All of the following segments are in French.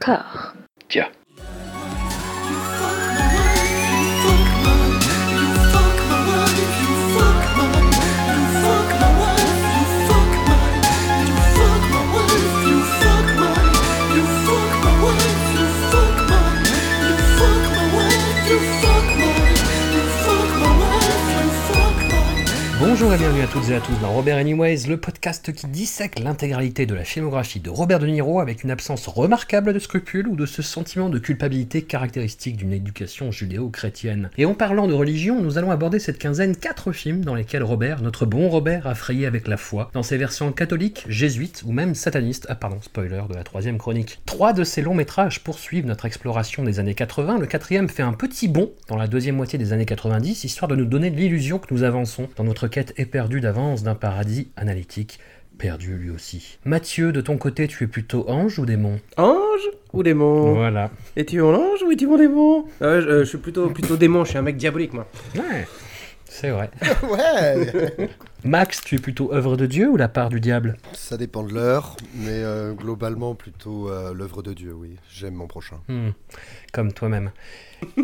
corps. Bonjour et bienvenue à toutes et à tous dans Robert Anyways, le podcast qui dissèque l'intégralité de la filmographie de Robert De Niro avec une absence remarquable de scrupules ou de ce sentiment de culpabilité caractéristique d'une éducation judéo-chrétienne. Et en parlant de religion, nous allons aborder cette quinzaine quatre films dans lesquels Robert, notre bon Robert, a frayé avec la foi, dans ses versions catholiques, jésuites ou même satanistes. Ah pardon, spoiler de la troisième chronique. Trois de ces longs métrages poursuivent notre exploration des années 80, le quatrième fait un petit bond dans la deuxième moitié des années 90, histoire de nous donner l'illusion que nous avançons dans notre quête éperdue d'avance d'un paradis analytique, perdu lui aussi. Mathieu, de ton côté, tu es plutôt ange ou démon? Ange ou démon? Voilà. Es-tu mon ange ou es-tu mon démon? Euh, je, euh, je suis plutôt, plutôt démon, je suis un mec diabolique moi. Ouais, c'est vrai. Ouais Max, tu es plutôt œuvre de Dieu ou la part du diable? Ça dépend de l'heure, mais euh, globalement plutôt euh, l'œuvre de Dieu, oui. J'aime mon prochain. Hmm, Comme toi-même.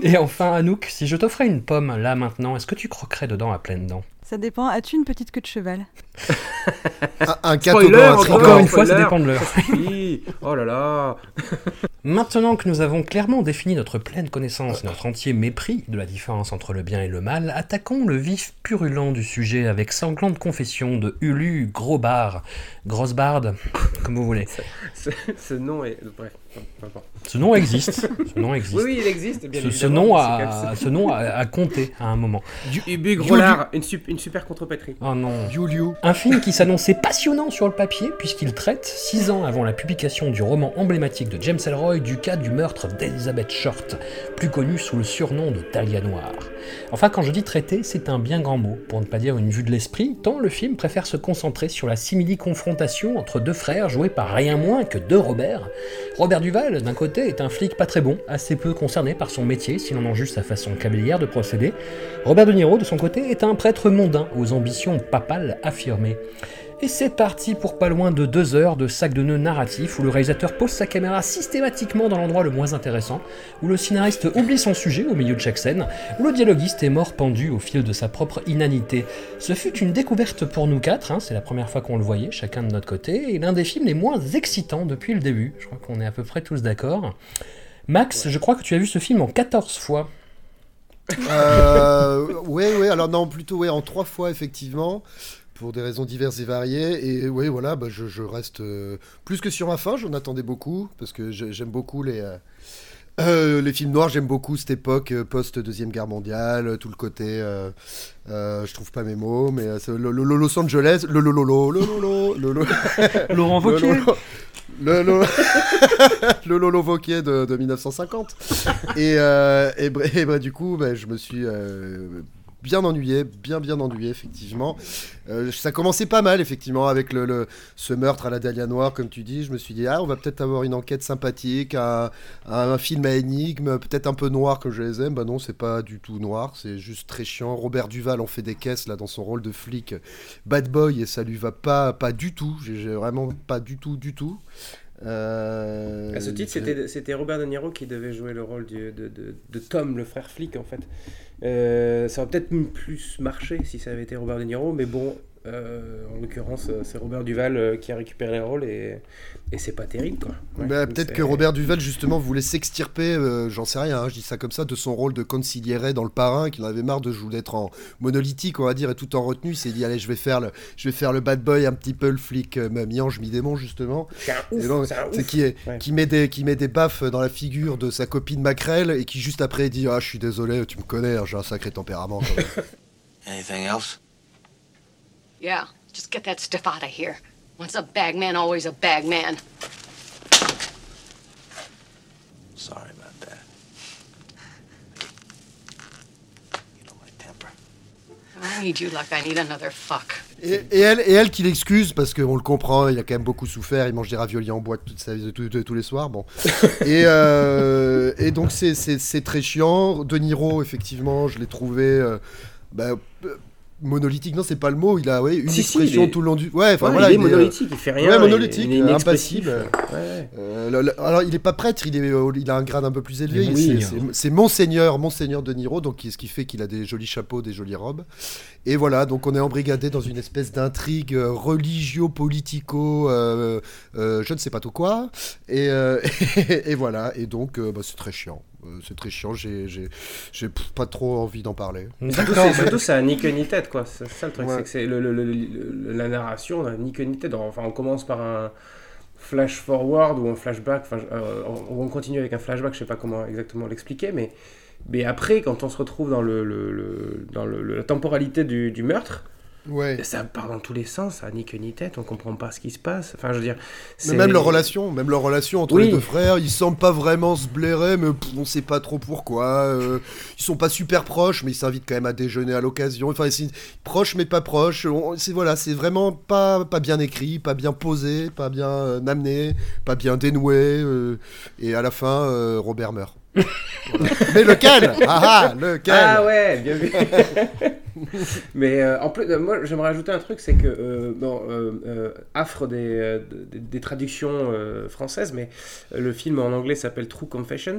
Et enfin, Anouk, si je t'offrais une pomme là maintenant, est-ce que tu croquerais dedans à pleines dents? Ça dépend. As-tu une petite queue de cheval? Un, un Spoiler, encore. Encore une fois, ça dépend de l'heure. Oui. Oh là là. Maintenant que nous avons clairement défini notre pleine connaissance, notre entier mépris de la différence entre le bien et le mal, attaquons le vif purulent du sujet avec sanglante confession de Ulu Grosbar, Grosse barde, comme vous voulez. Ce, ce nom est. Bref. Ce nom existe. Ce nom existe. Oui, oui, il existe, bien ce, ce évidemment. nom a, ce nom a, a compté à un moment. Ubu Grollard, une, sup- une super contrepétrie. Oh non. Un film qui s'annonçait passionnant sur le papier, puisqu'il traite, six ans avant la publication du roman emblématique de James Ellroy, du cas du meurtre d'Elizabeth Short, plus connue sous le surnom de Talia Noir. Enfin, quand je dis traiter, c'est un bien grand mot, pour ne pas dire une vue de l'esprit, tant le film préfère se concentrer sur la simili-confrontation entre deux frères joués par rien moins que deux Robert. Robert Duval, d'un côté, est un flic pas très bon, assez peu concerné par son métier, si l'on en juge sa façon cabellière de procéder. Robert De Niro, de son côté, est un prêtre mondain aux ambitions papales affirmées. Et c'est parti pour pas loin de deux heures de sac de nœuds narratif où le réalisateur pose sa caméra systématiquement dans l'endroit le moins intéressant, où le scénariste oublie son sujet au milieu de chaque scène, où le dialoguiste est mort pendu au fil de sa propre inanité. Ce fut une découverte pour nous quatre, hein, c'est la première fois qu'on le voyait, chacun de notre côté, et l'un des films les moins excitants depuis le début. Je crois qu'on est à peu près tous d'accord. Max, je crois que tu as vu ce film en 14 fois. Euh, ouais, ouais, alors non, plutôt en trois fois, effectivement, pour des raisons diverses et variées. Et ouais, voilà, bah, je, je reste euh, plus que sur ma fin, j'en attendais beaucoup, parce que j'ai- j'aime beaucoup les. euh, euh, les films noirs, j'aime beaucoup cette époque euh, post-deuxième guerre mondiale, euh, tout le côté, euh, euh, je trouve pas mes mots, mais euh, le, le- le Los Angeles, le lolo, le lolo, le lolo, Laurent le lolo, le lolo, le lolo Wauquiez de, de 1950. Et, euh, et, bah, du coup, bah, je me suis euh, bien ennuyé, bien bien ennuyé, effectivement. Euh, ça commençait pas mal, effectivement, avec le, le- ce meurtre à la Dahlia Noire, comme tu dis. Je me suis dit, ah, on va peut-être avoir une enquête sympathique, un, un film à énigme, peut-être un peu noir comme je les aime. Bah non, c'est pas du tout noir, c'est juste très chiant. Robert Duval en fait des caisses, là, dans son rôle de flic bad boy, et ça lui va pas, pas du tout. J'ai vraiment pas du tout, du tout. Euh, À ce titre, c'était c'était Robert De Niro qui devait jouer le rôle du- de, de- de Tom, le frère flic, en fait. Euh, ça aurait peut-être plus marché si ça avait été Robert De Niro, mais bon, euh, en l'occurrence, euh, c'est Robert Duval euh, qui a récupéré le rôle et, et c'est pas terrible, quoi. Ouais, Bah, peut-être que Robert Duval justement voulait s'extirper, euh, j'en sais rien, hein, je dis ça comme ça, de son rôle de conciliéré dans le parrain, qu'il en avait marre de jouer d'être en monolithique, on va dire, et tout en retenue, il s'est dit allez je vais faire le, je vais faire le bad boy, un petit peu le flic, euh, mi-ange, mi-démon justement, C'est un c'est un c'est ouf. qui, est, Ouais. qui, met des, qui met des baffes dans la figure de sa copine Macrel, et qui juste après dit ah je suis désolé, tu me connais, hein, j'ai un sacré tempérament. quand même. Anything else? Yeah, just get that stuff out of here. Once a bag man, always a bag man. Sorry about that. You know my temper. I need you like I need another fuck. Et, et elle, et elle qui l'excuse parce qu'on le comprend, il a quand même beaucoup souffert, il mange des raviolis en boîte toute sa vie, tous- les soirs, bon. et, euh, et donc c'est- c'est c'est très chiant. De Niro, effectivement, je l'ai trouvé euh, bah, monolithique, non, c'est pas le mot. Il a ouais, une Si, si, expression est- tout le long du. Ouais, enfin Ouais, voilà. il est euh, monolithique, il fait rien. ouais, monolithique, il est impassible. euh, le- le- alors, il est pas prêtre, il, est, euh, il a un grade un peu plus élevé. C'est- monseigneur. Monseigneur, de Niro, donc qui- ce qui fait qu'il a des jolis chapeaux, des jolies robes. Et voilà, donc on est embrigadé dans une espèce d'intrigue euh, religio-politico, euh, euh, je ne sais pas tout quoi. Et, euh, et voilà, et donc euh, bah, c'est très chiant. Euh, c'est très chiant, j'ai pas trop envie d'en parler. Surtout, D'accord. c'est- surtout, ça a ni queue ni tête, quoi. C'est ça le truc, Ouais. c'est que c'est le, le- le- le- la narration n'a ni queue ni tête. Enfin, on commence par un flash forward ou un flashback. Enfin, euh, on, on continue avec un flashback. Je sais pas comment exactement l'expliquer, mais mais après, quand on se retrouve dans le, le- le- dans le- le- la temporalité du, du meurtre, Ouais. ça part dans tous les sens. Ça ni queue ni tête. On comprend pas ce qui se passe. Enfin, je veux dire, Mais même leur relation, même leur relation entre Oui. les deux frères, ils semblent pas vraiment se blairer, mais on sait pas trop pourquoi. euh, ils sont pas super proches, mais ils s'invitent quand même à déjeuner à l'occasion. Enfin, c'est proches mais pas proches. On- C'est voilà, c'est vraiment pas pas bien écrit, pas bien posé, pas bien euh, amené, pas bien dénoué. euh, et à la fin, euh, Robert meurt. Voilà. Mais lequel Ah ah, lequel Ah ouais, bien vu. Mais euh, en plus, euh, moi j'aimerais ajouter un truc, c'est que euh, bon, affre des, des, des traductions françaises, mais le film en anglais s'appelle True Confessions.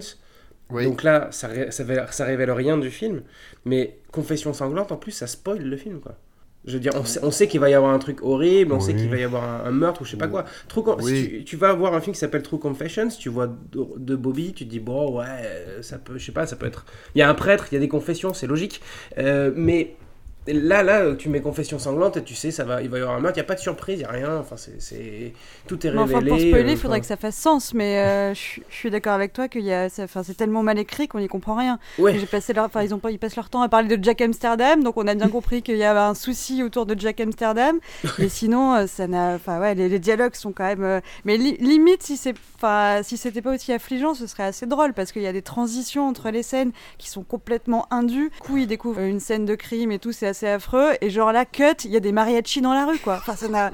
Oui. Donc là, ça, ré- ça, révèle, ça révèle rien du film, mais Confession sanglante, en plus, ça spoil le film, quoi. Je veux dire, on sait, qu'il va y avoir un truc horrible, on sait qu'il va y avoir un, un meurtre ou je sais pas quoi. True Oui. si tu, tu vas voir un film qui s'appelle True Confessions, tu vois de, de Bobby, tu te dis bon ouais, ça peut, je sais pas, ça peut être. Il y a un prêtre, il y a des confessions, c'est logique. Euh, mais là, là, tu mets confession sanglante et tu sais, ça va, il va y avoir un meurtre. Il y a pas de surprise, il y a rien. Enfin, c'est, c'est tout est révélé. enfin, pour spoiler, euh, il faudrait que ça fasse sens, mais euh, je suis- d'accord avec toi enfin, c'est tellement mal écrit qu'on n'y comprend rien. Ouais. J'ai passé leur, enfin, ils ont ils passent leur temps à parler de Jack Amsterdam, donc on a bien compris qu'il y avait un souci autour de Jack Amsterdam. Mais sinon, euh, ça n'a, enfin ouais, les, les dialogues sont quand même, euh, mais li- limite si c'est, enfin, si c'était pas aussi affligeant, ce serait assez drôle parce qu'il y a des transitions entre les scènes qui sont complètement indues. Du coup, ils découvrent une scène de crime et tout, c'est assez affreux. Et genre là, cut, il y a des mariachis dans la rue, quoi. Enfin, ça n'a,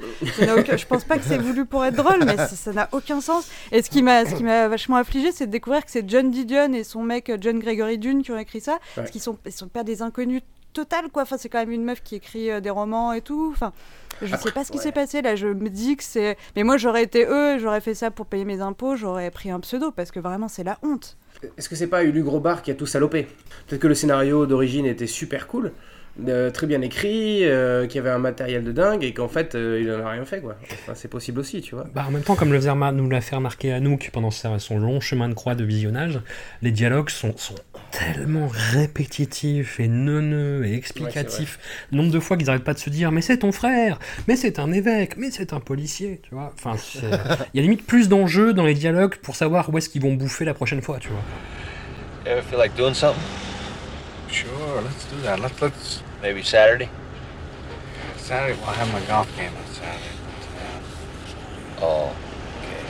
aucun- je pense pas que c'est voulu pour être drôle, mais ça n'a aucun sens. Et ce qui m'a, ce qui m'a vachement affligé, c'est de découvrir que c'est John Didion et son mec John Gregory Dune qui ont écrit ça, Ouais. parce qu'ils sont, ils sont pas des inconnus total quoi. Enfin, c'est quand même une meuf qui écrit euh, des romans et tout. Enfin, je sais pas ce qui ouais. s'est passé là. Je me dis que c'est. Mais moi, j'aurais été eux, j'aurais fait ça pour payer mes impôts, j'aurais pris un pseudo parce que vraiment, c'est la honte. Est-ce que c'est pas Ulu Grobard qui a tout salopé? Peut-être que le scénario d'origine était super cool, euh, très bien écrit, euh, qu'il y avait un matériel de dingue et qu'en fait euh, il en a rien fait quoi. Enfin, c'est possible aussi, tu vois. Bah, en même temps, comme le faisait nous l'a fait remarquer Anouk pendant son long chemin de croix de visionnage, les dialogues sont, sont tellement répétitifs et neuneux et explicatifs. Le nombre de fois qu'ils n'arrêtent pas de se dire Mais c'est ton frère, mais c'est un évêque, mais c'est un policier, tu vois. Enfin, il y a limite plus d'enjeux dans les dialogues pour savoir où est-ce qu'ils vont bouffer la prochaine fois, tu vois. Ever feel like doing something? Sure, let's do that. Let's let's Maybe Saturday? Saturday. Well, I have my golf game on Saturday. But, Oh, okay.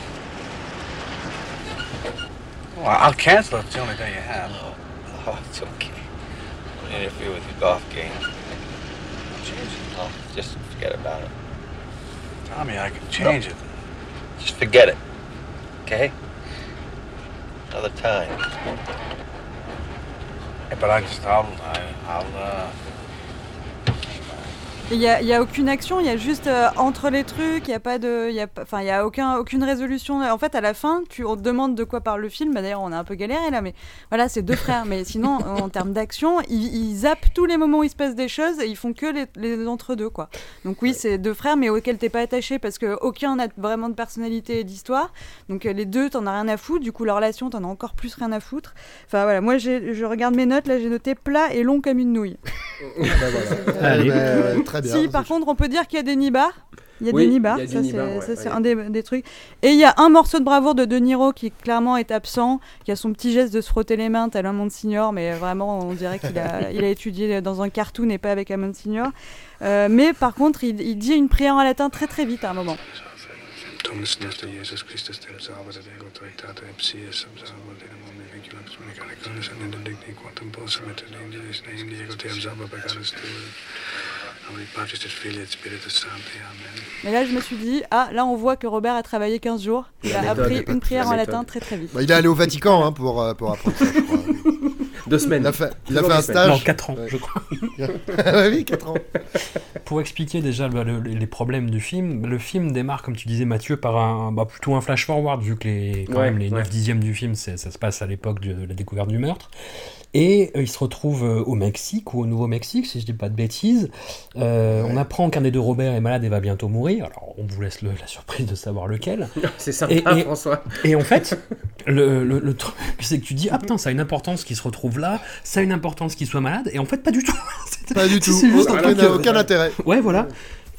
well, I'll cancel if it's the only day you have. oh, oh it's okay. Don't interfere with your golf game. Change it. No, just forget about it. Tommy, I can change it. Just forget it. Okay? Another time. Yeah, but I just I'll I, I'll uh. Il y a, y a aucune action, il y a juste euh, entre les trucs, il y a pas de, y a, enfin il y a aucun, aucune résolution. En fait, à la fin, tu on te demande de quoi parle le film. Bah, D'ailleurs, on a un peu galéré là, mais voilà, c'est deux frères. Mais sinon, en termes d'action, ils, ils zappent tous les moments où il se passe des choses et ils font que les, les entre deux quoi. Donc oui, c'est deux frères, mais auxquels t'es pas attaché parce que aucun n'a vraiment de personnalité et d'histoire. Donc euh, les deux, t'en as rien à foutre. Du coup, leur relation, t'en as encore plus rien à foutre. Enfin voilà, moi je regarde mes notes là, j'ai noté plat et long comme une nouille. Bah, voilà. Allez. Ben, ouais, très bien. Si, par contre, on peut dire qu'il y a des nibards. Il y a Oui, des nibards, ça nibar, c'est ouais, ça, c'est ouais. un des, des trucs. Et il y a un morceau de bravoure de De Niro qui clairement est absent, qui a son petit geste de se frotter les mains tel un Monsignor, mais vraiment on dirait qu'il a, il a étudié dans un cartoon et pas avec un Monsignor. Euh, mais par contre, il, il dit une prière en latin très très vite à un moment. Mais là, je me suis dit, ah, là on voit que Robert a travaillé 15 jours. Il a appris une prière en latin très très vite. Bah, il est allé au Vatican hein, pour, euh, pour apprendre ça, je crois. Deux semaines. Il a fait, il a Toujours fait un stage. Non, 4 ans, Ouais. je crois. Oui, 4 ans. Pour expliquer déjà le- le- les problèmes du film, le film démarre, comme tu disais Mathieu, par un, bah, plutôt un flash-forward, vu que les, quand Ouais, même les ouais. 9 dixièmes du film, ça se passe à l'époque de, de la découverte du meurtre. Et euh, il se retrouve euh, au Mexique, ou au Nouveau-Mexique, si je dis pas de bêtises. Euh, On apprend qu'un des deux Robert est malade et va bientôt mourir. Alors, on vous laisse le- la surprise de savoir lequel. C'est sympa, Et- et- François. Et en fait, le, le- le truc, c'est que tu dis, ah putain, ça a une importance qu'il se retrouve là, ça a une importance qu'il soit malade, et en fait, pas du tout. Pas du tout. C'est juste un Aucun, aucun intérêt. Ouais, voilà.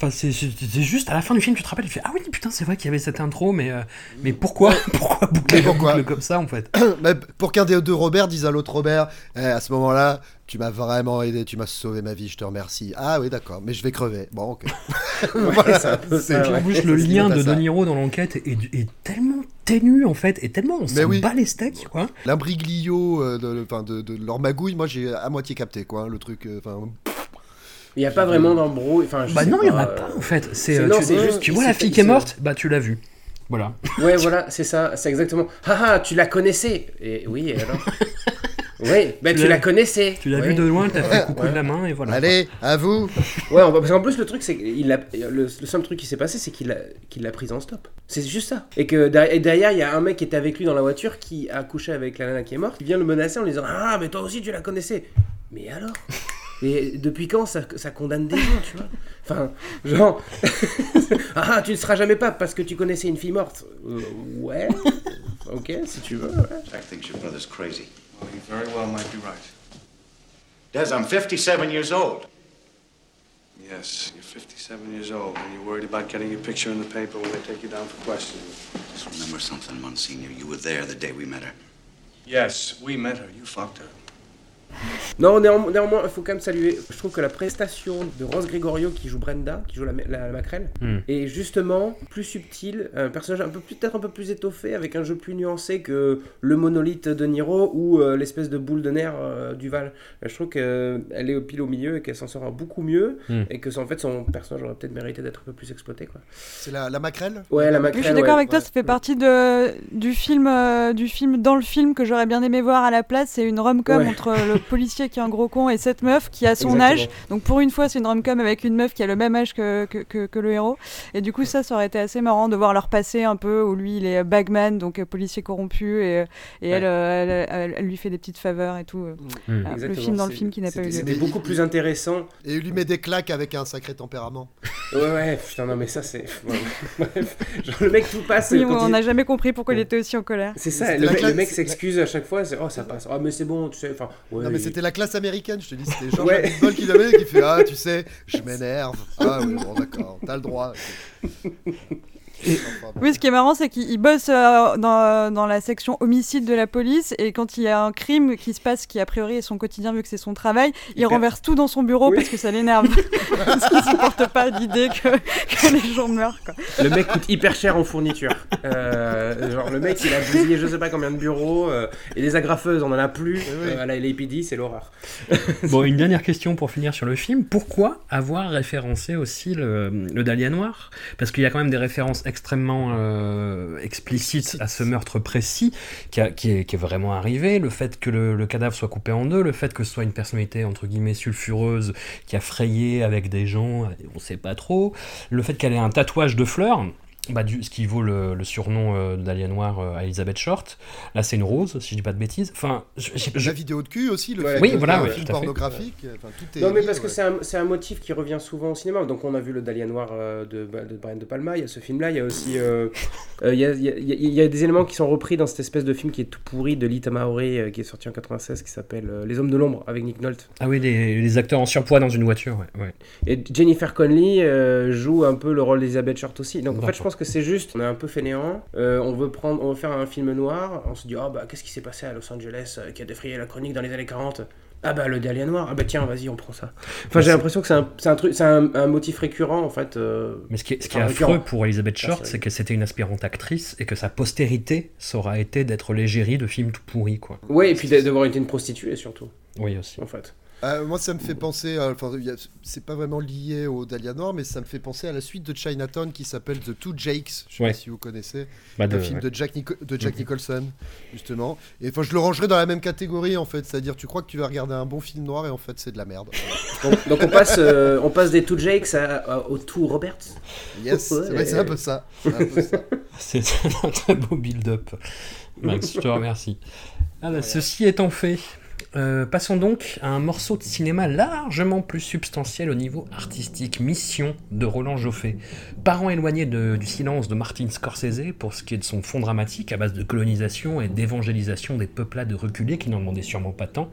Enfin, c'est juste à la fin du film, tu te rappelles, tu fais Ah oui, putain, c'est vrai qu'il y avait cette intro, mais, euh, mais pourquoi Pourquoi boucler pourquoi boucle comme ça en fait? Mais pour qu'un des deux Robert dise à l'autre Robert, Eh, à ce moment-là, tu m'as vraiment aidé, tu m'as sauvé ma vie, je te remercie. Ah oui, d'accord, mais je vais crever. Bon, ok. Ça, Puis en plus, le lien pas de. De Niro dans l'enquête est, est tellement ténu en fait, et tellement on Mais s'en oui. bat les steaks, quoi. L'imbriglio euh, de, enfin, de, de leur magouille, moi j'ai à moitié capté quoi, le truc. euh, Il n'y a pas vraiment d'embrouille. Enfin, Bah sais non, il y en a euh, pas en fait. C'est, c'est- euh, non, tu, c'est juste- tu vois la fille qui est morte, bah tu l'as vue. Voilà. Ouais, voilà, c'est ça, c'est exactement. Haha, tu la connaissais. Et oui, et alors Oui, bah Tu la connaissais. Tu l'as Ouais. vue de loin, t'as fait coucou Ouais. de la main, et voilà. allez, à vous. Ouais, on va- parce qu'en plus, le truc, c'est qu'il a, le, le seul truc qui s'est passé, c'est qu'il l'a qu'il l'a prise en stop. C'est juste ça. Et que et derrière, il y a un mec qui était avec lui dans la voiture qui a couché avec la nana qui est morte, qui vient le menacer en lui disant Ah, mais toi aussi, tu la connaissais. Mais alors? Et depuis quand ça, ça condamne des gens, tu vois? Enfin, genre, ah, tu ne seras jamais pape parce que tu connaissais une fille morte. Euh, ouais, ok, si tu veux. ouais. Jack thinks your brother's crazy. Well, he very well might be right. Des, I'm 57 years old. Yes, you're 57 years old, and you're worried about getting your picture in the paper when they take you down for questioning. Just remember something, Monsignor. You were there the day we met her. Yes, we met her. You fucked her. Non, néanmo- néanmoins, il faut quand même saluer. Je trouve que la prestation de Rose Gregorio qui joue Brenda, qui joue la, la, la maquerelle, Hmm. est justement plus subtile, un personnage un peu plus- peut-être un peu plus étoffé, avec un jeu plus nuancé que le monolithe de Niro ou euh, l'espèce de boule de nerf euh, Duval. Je trouve qu'elle est au pile au milieu et qu'elle s'en sort beaucoup mieux Hmm. et que en fait son personnage aurait peut-être mérité d'être un peu plus exploité. C'est la, la maquerelle? Ouais, la Oui, maquerelle. je suis d'accord ouais. avec toi, ça fait partie de, du, film, euh, du film dans le film que j'aurais bien aimé voir à la place. C'est une rom-com Ouais. entre le policier qui est un gros con et cette meuf qui a son Exactement. âge. Donc pour une fois, c'est une rom-com avec une meuf qui a le même âge que, que, que- que le héros. Et du coup, ça, ça aurait été assez marrant de voir leur passé un peu où lui, il est bagman, donc euh, policier corrompu, et, et elle, euh, elle, elle- elle lui fait des petites faveurs et tout. euh. Voilà, le film dans le film qui n'a pas eu lieu. C'était beaucoup plus intéressant. Et il lui met des claques avec un sacré tempérament. Ouais, ouais, putain, non, mais ça, c'est. Bref. Genre, le mec tout passe. Oui, quand on il- n'a jamais compris pourquoi il était aussi en colère. C'est ça, le, mec- le classe- mec s'excuse à chaque fois, c'est oh ça passe, oh mais c'est bon, tu sais, enfin. ouais, non mais c'était la classe américaine, je te dis, c'était George Ouais. Abitbol qui l'avait, qui fait Ah, tu sais, je m'énerve. Ah oui, bon, d'accord, t'as le droit. Oui, ce qui est marrant, c'est qu'il il bosse euh, dans, dans la section homicide de la police et quand il y a un crime qui se passe, qui a priori est son quotidien vu que c'est son travail, il, renverse tout dans son bureau Oui. parce que ça l'énerve. parce qu'il supporte pas l'idée que, que les gens meurent. Quoi. Le mec coûte hyper cher en fourniture. Euh, genre le mec il a bousillé je sais pas combien de bureaux euh, et les agrafeuses on en a plus. oui. Euh, à la LAPD c'est l'horreur. Bon, une dernière question pour finir sur le film. Pourquoi avoir référencé aussi le, le Dahlia Noir? Parce qu'il y a quand même des références extrêmement euh, explicites à ce meurtre précis qui, a- qui est, qui est vraiment arrivé. Le fait que le, le cadavre soit coupé en deux, le fait que ce soit une personnalité entre guillemets sulfureuse qui a frayé avec des gens, on sait pas trop. Le fait qu'elle ait un tatouage de fleurs. Bah, du, ce qui vaut le, le surnom euh, Dahlia Noir euh, à Elizabeth Short. Là, c'est une rose, si je dis pas de bêtises. Enfin, je- je- je- La vidéo de cul aussi, le Ouais, Oui, voilà, film ouais, pornographique. Enfin, tout est Non mais parce que ouais. c'est un, c'est un motif qui revient souvent au cinéma. Donc on a vu le Dahlia Noir euh, de, de Brian De Palma, il y a ce film là, il y a aussi euh, euh, il, y a, il y a- il y a des éléments qui sont repris dans cette espèce de film qui est tout pourri de Lita Maori euh, qui est sorti en 96 qui s'appelle euh, Les Hommes de l'ombre avec Nick Nolte. Ah oui, les, les acteurs en surpoids dans une voiture, ouais. ouais. Et Jennifer Connelly euh, joue un peu le rôle d'Elizabeth Short aussi. Donc en fait, je pense que c'est juste, on est un peu fainéant. euh, on veut prendre, on veut faire un film noir. On se dit, ah bah qu'est-ce qui s'est passé à Los Angeles euh, qui a défrayé la chronique dans les années 40 Ah bah le Dahlia noir. Ah bah tiens, vas-y, on prend ça. Enfin, j'ai l'impression que c'est un, un truc, c'est un, un motif récurrent en fait. euh, Mais ce qui est, ce qui est affreux récurrent. pour Elizabeth Short, c'est que c'était une aspirante actrice et que sa postérité, ça aura été d'être l'égérie de films tout pourris, quoi. Ouais, et puis d'a- d'avoir été une prostituée surtout, Oui, aussi. en fait. Euh, moi, ça me fait penser. Enfin, c'est pas vraiment lié au Dahlia Noir, mais ça me fait penser à la suite de Chinatown qui s'appelle The Two Jakes. Je sais Ouais. pas si vous connaissez. Bah, de- un film ouais. de Jack, Nico- de Jack Mhm. Nicholson, justement. Et enfin, je le rangerais dans la même catégorie, en fait. C'est-à-dire, tu crois que tu vas regarder un bon film noir et en fait, c'est de la merde. Donc, donc on, passe, euh, on passe des Two Jakes à- à- aux Two Roberts? Yes, c'est un peu ça. C'est un un très beau build-up. Max, je te remercie. Ah bah, ceci étant fait, euh, passons donc à un morceau de cinéma largement plus substantiel au niveau artistique, Mission de Roland Joffé. Parent éloigné du silence de Martin Scorsese pour ce qui est de son fond dramatique à base de colonisation et d'évangélisation des peuplades reculées qui n'en demandaient sûrement pas tant.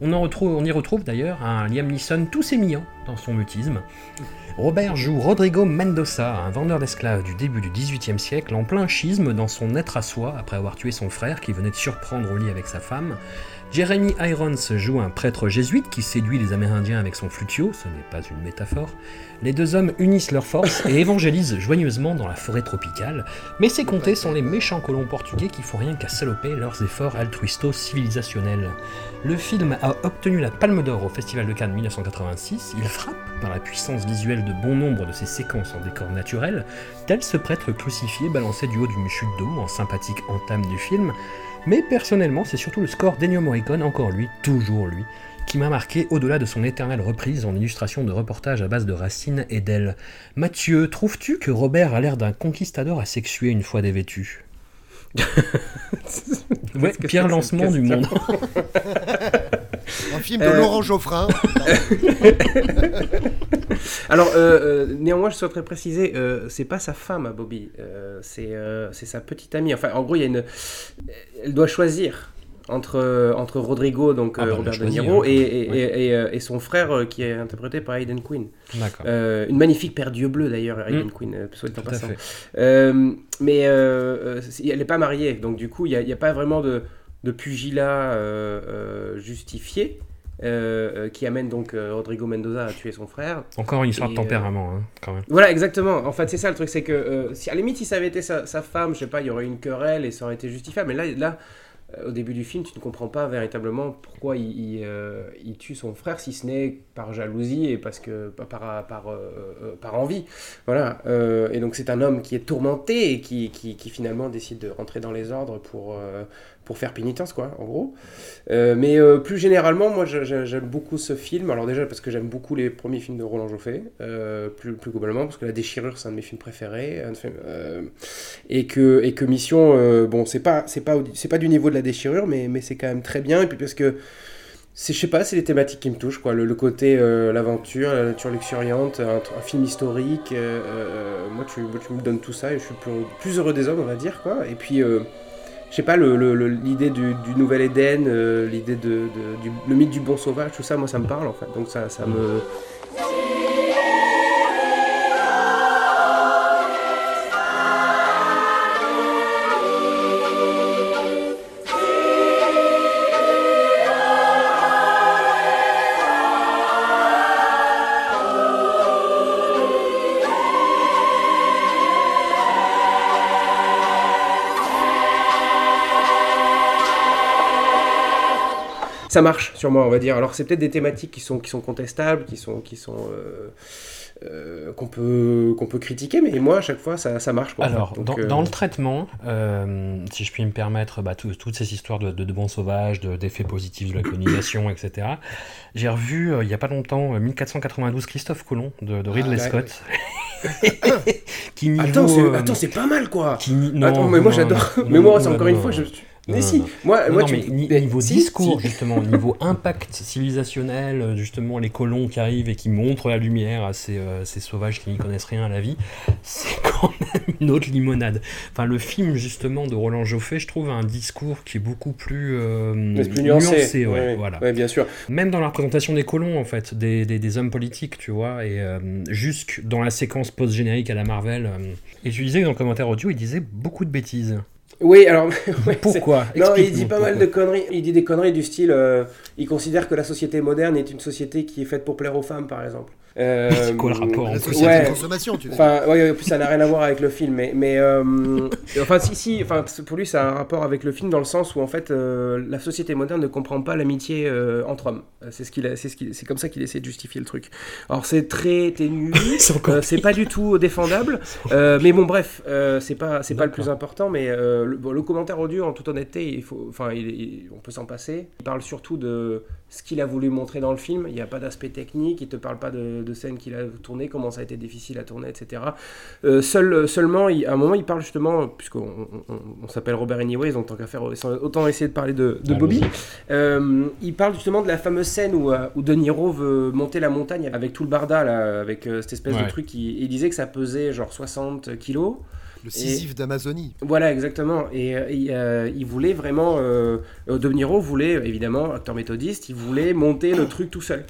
On, en retrouve, on y retrouve d'ailleurs un Liam Neeson tout sémillant dans son mutisme. Robert joue Rodrigo Mendoza, un vendeur d'esclaves du début du XVIIIe siècle, en plein schisme dans son être à soi après avoir tué son frère qui venait de surprendre au lit avec sa femme. Jeremy Irons joue un prêtre jésuite qui séduit les Amérindiens avec son flutio, ce n'est pas une métaphore. Les deux hommes unissent leurs forces et évangélisent joyeusement dans la forêt tropicale, mais ces comtés sont les méchants colons portugais qui font rien qu'à saloper leurs efforts altruisto-civilisationnels. Le film a obtenu la Palme d'Or au Festival de Cannes 1986. Il frappe par la puissance visuelle de bon nombre de ses séquences en décor naturel, tel ce prêtre crucifié balancé du haut d'une chute d'eau en sympathique entame du film. Mais personnellement, c'est surtout le score d'Ennio Morricone, encore lui, toujours lui, qui m'a marqué au-delà de son éternelle reprise en illustration de reportages à base de racines et d'ailes. Mathieu, trouves-tu que Robert a l'air d'un conquistador asexué une fois dévêtu? Ouais, pire lancement du monde. Un film de Euh, Laurent Geoffrin. Alors, euh, euh, néanmoins, je souhaiterais préciser, euh, c'est pas sa femme, à Bobby, euh, c'est euh, c'est sa petite amie. Enfin, en gros, il y a une, elle doit choisir entre entre Rodrigo, donc Ah euh, bah, Robert De Niro, hein. et, et, Ouais. et- et, et son frère euh, qui est interprété par Hayden Quinn. D'accord. Euh, une magnifique paire d'yeux bleus d'ailleurs, Hayden Mm. Quinn, euh, soit dit en passant. Euh, mais euh, euh, elle n'est pas mariée, donc du coup, il n'y a, il y a pas vraiment de, de pugilat euh, euh, justifié euh, euh, qui amène donc Rodrigo Mendoza à tuer son frère. Encore une histoire de tempérament, hein, quand même. Voilà, exactement. En fait, c'est ça le truc, c'est que si à la limite, si ça avait été sa, sa femme, je sais pas, il y aurait eu une querelle et ça aurait été justifiable. Mais là, là au début du film, tu ne comprends pas véritablement pourquoi il, il, euh, il tue son frère, si ce n'est par jalousie et parce que par, par, par, euh, par envie. Voilà. Euh, et donc, c'est un homme qui est tourmenté et qui, qui, qui finalement décide de rentrer dans les ordres pour, pour faire pénitence, quoi, en gros. Euh, mais euh, plus généralement, moi j'aime beaucoup ce film. Alors déjà parce que j'aime beaucoup les premiers films de Roland Joffé, euh, plus, globalement parce que La Déchirure c'est un de mes films préférés, et que et que Mission, bon c'est pas pas pas du niveau de La Déchirure, mais mais c'est quand même très bien. Et puis parce que c'est je sais pas, c'est les thématiques qui me touchent quoi, le, côté l'aventure, la nature luxuriante, un, film historique. euh, euh, moi tu tu me donnes tout ça et je suis plus, plus heureux des hommes on va dire quoi. Et puis je sais pas, l'idée du, nouvel Éden, euh, l'idée de, du le mythe du bon sauvage, tout ça, moi ça me parle en fait. Donc ça, ça me. Ça marche sur moi, on va dire. Alors c'est peut-être des thématiques qui sont, qui sont contestables, qui sont. Qui sont euh, euh, qu'on peut, qu'on peut critiquer, mais moi à chaque fois ça, ça marche. Quoi, en fait. Alors, Donc, dans, euh, dans le traitement, si je puis me permettre, bah, tout- toutes ces histoires de, de, de bons sauvages, de- d'effets positifs de la colonisation, etc., j'ai revu il n'y a pas longtemps euh, 1492 Christophe Colomb de, Ridley Ah, ouais, Scott. qui niveau, Attends, c'est, euh, attends, c'est pas mal quoi! qui non, Attends, mais moi j'adore. mais moi, c'est non, encore une non, fois, je. Mais Non, si, moi, tu. mais ni- mais niveau si, discours, si. justement, niveau impact civilisationnel, euh, justement, les colons qui arrivent et qui montrent la lumière à ces, euh, ces sauvages qui n'y connaissent rien à la vie, c'est quand même une autre limonade. Enfin, le film, justement, de Roland Joffé, je trouve, a un discours qui est beaucoup plus, euh, plus nuancé. ouais, ouais, voilà. ouais, bien sûr. Même dans la représentation des colons, en fait, des, des, des hommes politiques, tu vois, et euh, jusque dans la séquence post-générique à la Marvel. et tu disais que dans le commentaire audio, il disait beaucoup de bêtises. Oui, alors. ouais, Pourquoi? Non, il dit pas mal de conneries. Il dit des conneries du style. euh, il considère que la société moderne est une société qui est faite pour plaire aux femmes, par exemple. Euh, C'est quoi le rapport La entre- société ouais. consommation, tu veux. Enfin, ouais, en plus, ça n'a rien à voir avec le film, mais, mais euh, enfin, si, si, enfin, pour lui, ça a un rapport avec le film dans le sens où en fait, euh, la société moderne ne comprend pas l'amitié euh, entre hommes. Euh, C'est ce qu'il, a- c'est ce qu'il, c'est comme ça qu'il essaie de justifier le truc. Alors, c'est très ténu, C'est encore euh, c'est pas du tout défendable, euh, mais bon, bref, euh, c'est pas, c'est pas le plus important, mais euh, le, bon, le commentaire audio, en toute honnêteté, il faut, enfin, il- il- on peut s'en passer. Il parle surtout de ce qu'il a voulu montrer dans le film. Il n'y a pas d'aspect technique, il te parle pas de, de scènes qu'il a tournées, comment ça a été difficile à tourner, etc. Euh, seul, seulement, il- à un moment, il parle justement, puisqu'on on, on- s'appelle Robert Anyways, donc tant qu'à faire, autant essayer de parler de, de Allons-y. Bobby. Euh, il parle justement de la fameuse scène où, euh, où De Niro veut monter la montagne avec tout le barda, là, avec euh, cette espèce Ouais. de truc. qui- il disait que ça pesait genre 60 kilos. Le Sisyphe d'Amazonie. Voilà, exactement. Et euh, il, euh, il voulait vraiment. Euh, euh, De Niro voulait, évidemment, acteur méthodiste, il voulait monter le truc tout seul.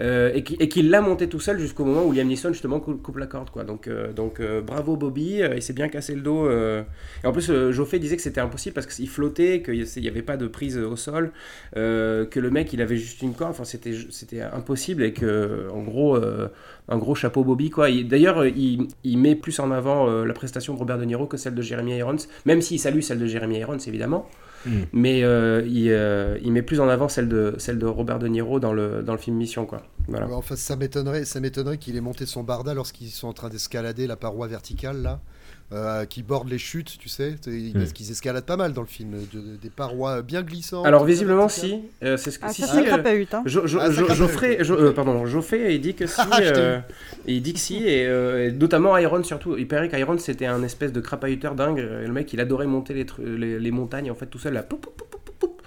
Euh, et qui- et qu'il l'a monté tout seul jusqu'au moment où Liam Neeson justement cou- coupe la corde quoi. Donc, euh, donc euh, bravo Bobby, il s'est bien cassé le dos. Et en plus Joffé disait que c'était impossible parce qu'il flottait, qu'il n'y avait pas de prise au sol, que le mec il avait juste une corde, enfin c'était impossible et que en gros un gros chapeau Bobby quoi. Il- D'ailleurs il, il met plus en avant la prestation de Robert De Niro que celle de Jeremy Irons, même s'il salue celle de Jeremy Irons évidemment. Mm. Mais euh, il, euh, il met plus en avant celle de, celle de Robert De Niro dans le, dans le film Mission quoi. Voilà. Enfin, ça m'étonnerait, ça m'étonnerait qu'il ait monté son barda lorsqu'ils sont en train d'escalader la paroi verticale là, euh, qui borde les chutes, tu sais, Ils- parce qu'ils escaladent pas mal dans le film, de- des parois bien glissantes. Alors visiblement si, euh, c'est ce que Ah, si, ça, si, c'est euh, crapahute, hein. Jo- Jo- Ah, ça, Jo-. Geoffrey, euh, pardon, Geoffrey, il dit que si, Ah, euh, il dit que si, et, euh, et notamment Iron surtout. Il paraît qu'Iron c'était un espèce de crapahuteur dingue. et le mec, il adorait monter les, tru- les, les montagnes en fait tout seul là. Poup, poup, poup, poup, poup.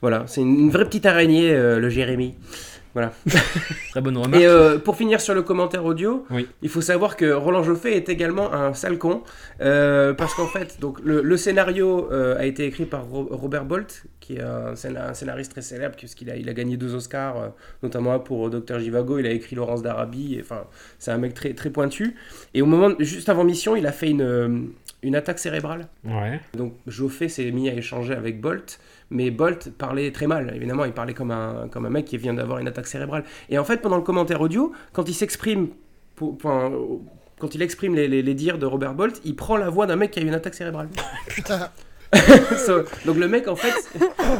Voilà, c'est une, une vraie petite araignée, euh, le Jérémy. Voilà. Très bonne remarque. Et euh, pour finir sur le commentaire audio, Oui. il faut savoir que Roland Joffé est également un sale con, euh, parce qu'en fait, donc le, le scénario euh, a été écrit par Ro- Robert Bolt, qui est un, scéna- un scénariste très célèbre, puisqu'il a, il a gagné deux Oscars, notamment pour Dr Givago. Il a écrit Laurence d'Arabie. Enfin, c'est un mec très très pointu. Et au moment, juste avant mission, il a fait une une attaque cérébrale. Ouais. Donc Joffé s'est mis à échanger avec Bolt, mais Bolt parlait très mal. Évidemment, il parlait comme un, comme un mec qui vient d'avoir une attaque cérébrale. Et en fait, pendant le commentaire audio, quand il s'exprime, pour- quand il exprime les, les- les dires de Robert Bolt, il prend la voix d'un mec qui a eu une attaque cérébrale. Putain. So, donc le mec, en fait,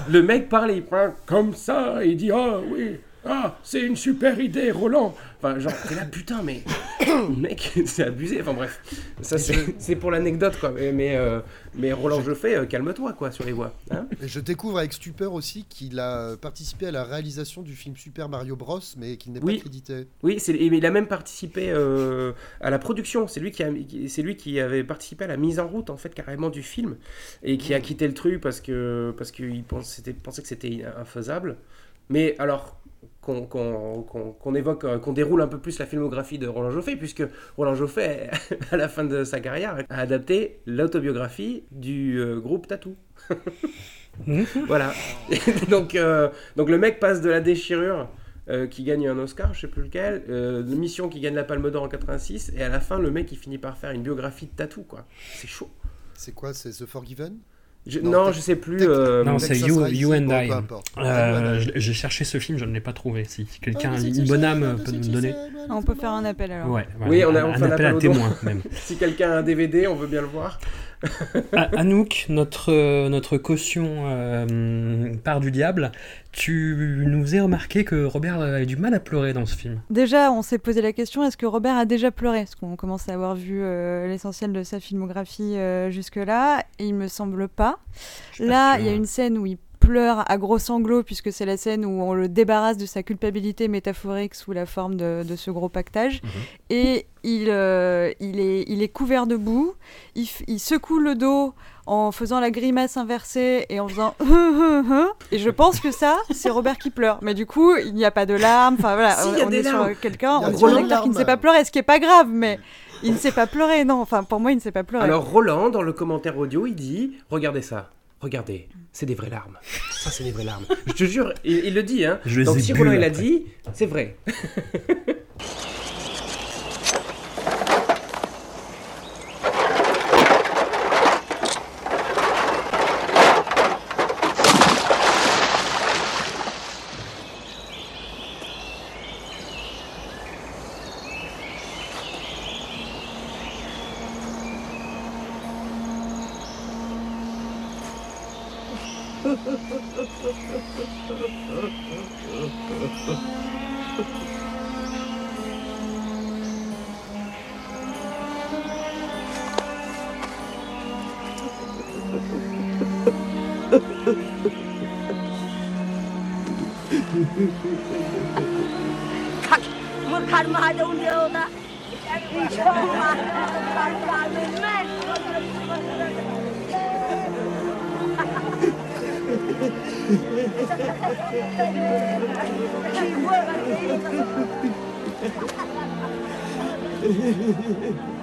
le mec parle, il parle comme ça, il dit ah oui. Ah, c'est une super idée, Roland. Enfin, genre, t'es là, putain, mais mec, c'est abusé. Enfin bref, ça c'est c'est pour l'anecdote quoi. Mais mais, euh, mais Roland Joffé, euh, calme-toi quoi sur les voix. Hein Et je découvre avec stupeur aussi qu'il a participé à la réalisation du film Super Mario Bros, mais qu'il n'est Oui. pas crédité. Oui, c'est, et il a même participé euh, à la production. C'est lui qui, a, lui qui avait participé à la mise en route en fait carrément du film et qui a quitté le truc parce que parce qu'il pense, c'était- pensait que c'était infaisable. Mais alors qu'on, évoque, euh, qu'on déroule un peu plus la filmographie de Roland Joffé, puisque Roland Joffé, à la fin de sa carrière, a adapté l'autobiographie du euh, groupe Tattoo. voilà. donc, euh, donc le mec passe de la déchirure euh, qui gagne un Oscar, je sais plus lequel, euh, de Mission qui gagne la Palme d'Or en 86, et à la fin, le mec il finit par faire une biographie de tatou, quoi. C'est chaud. C'est quoi C'est The Forgiven? Je- Non, non, je sais plus. Euh, Non, c'est You, Rising, you and I. Euh, je- J'ai cherché ce film, je ne l'ai pas trouvé. Si quelqu'un, une bonne âme, peut nous donner. Ah, On peut faire un appel alors. Ouais, voilà, Oui, on a- on un, fait un appel à appel don. témoins même. si quelqu'un a un DVD, on veut bien le voir. Ah, Anouk, notre, notre caution euh, part du diable, tu nous faisais remarquer que Robert avait du mal à pleurer dans ce film. Déjà, on s'est posé la question est-ce que Robert a déjà pleuré? Parce qu'on commence à avoir vu euh, l'essentiel de sa filmographie euh, jusque-là. Et il me semble pas. Là, il y a une scène où il pleure à gros sanglots, puisque c'est la scène où on le débarrasse de sa culpabilité métaphorique sous la forme de, de ce gros pactage. Mhm. Et il, euh, il, est, il est couvert de boue. Il, secoue le dos en faisant la grimace inversée et en faisant et je pense que ça c'est Robert qui pleure mais du coup il n'y a pas de larmes enfin voilà Si, on, il y a on des est larmes. sur quelqu'un on sur un larmes. acteur qui ne sait pas pleurer ce qui est pas grave mais il ne sait pas pleurer non enfin pour moi il ne sait pas pleurer Alors Roland, dans le commentaire audio, il dit Regardez ça, regardez, c'est des vraies larmes. Ça, c'est des vraies larmes. Je te jure, il, il le dit, hein. Je Donc si Roland il a dit, c'est vrai. Et il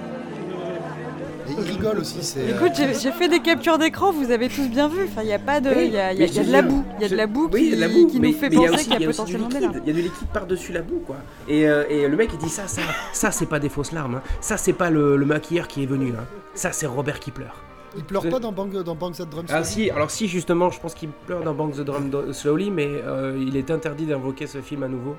rigole aussi, c'est. euh, Écoute, j'ai j'ai fait des captures d'écran, vous avez tous bien vu. Enfin, il n'y a pas de. Oui, Il y a, y a- y a de la boue. Il y a de la boue oui, y qui, la boue, qui mais- nous fait mais il y a penser aussi- qu'il y y a potentiellement des larmes. Il y a du liquide par-dessus la boue, quoi. Et, euh, et le mec, il dit ça, ça, ça c'est pas des fausses larmes. hein. Ça, c'est pas le, le maquilleur qui est venu. hein. Ça, c'est Robert qui pleure. Il pleure pas dans Bang, dans Bang That Drum Ah Slowly si, alors si, justement, je pense qu'il pleure dans Bang the Drum Slowly, mais euh, il est interdit d'invoquer ce film à nouveau.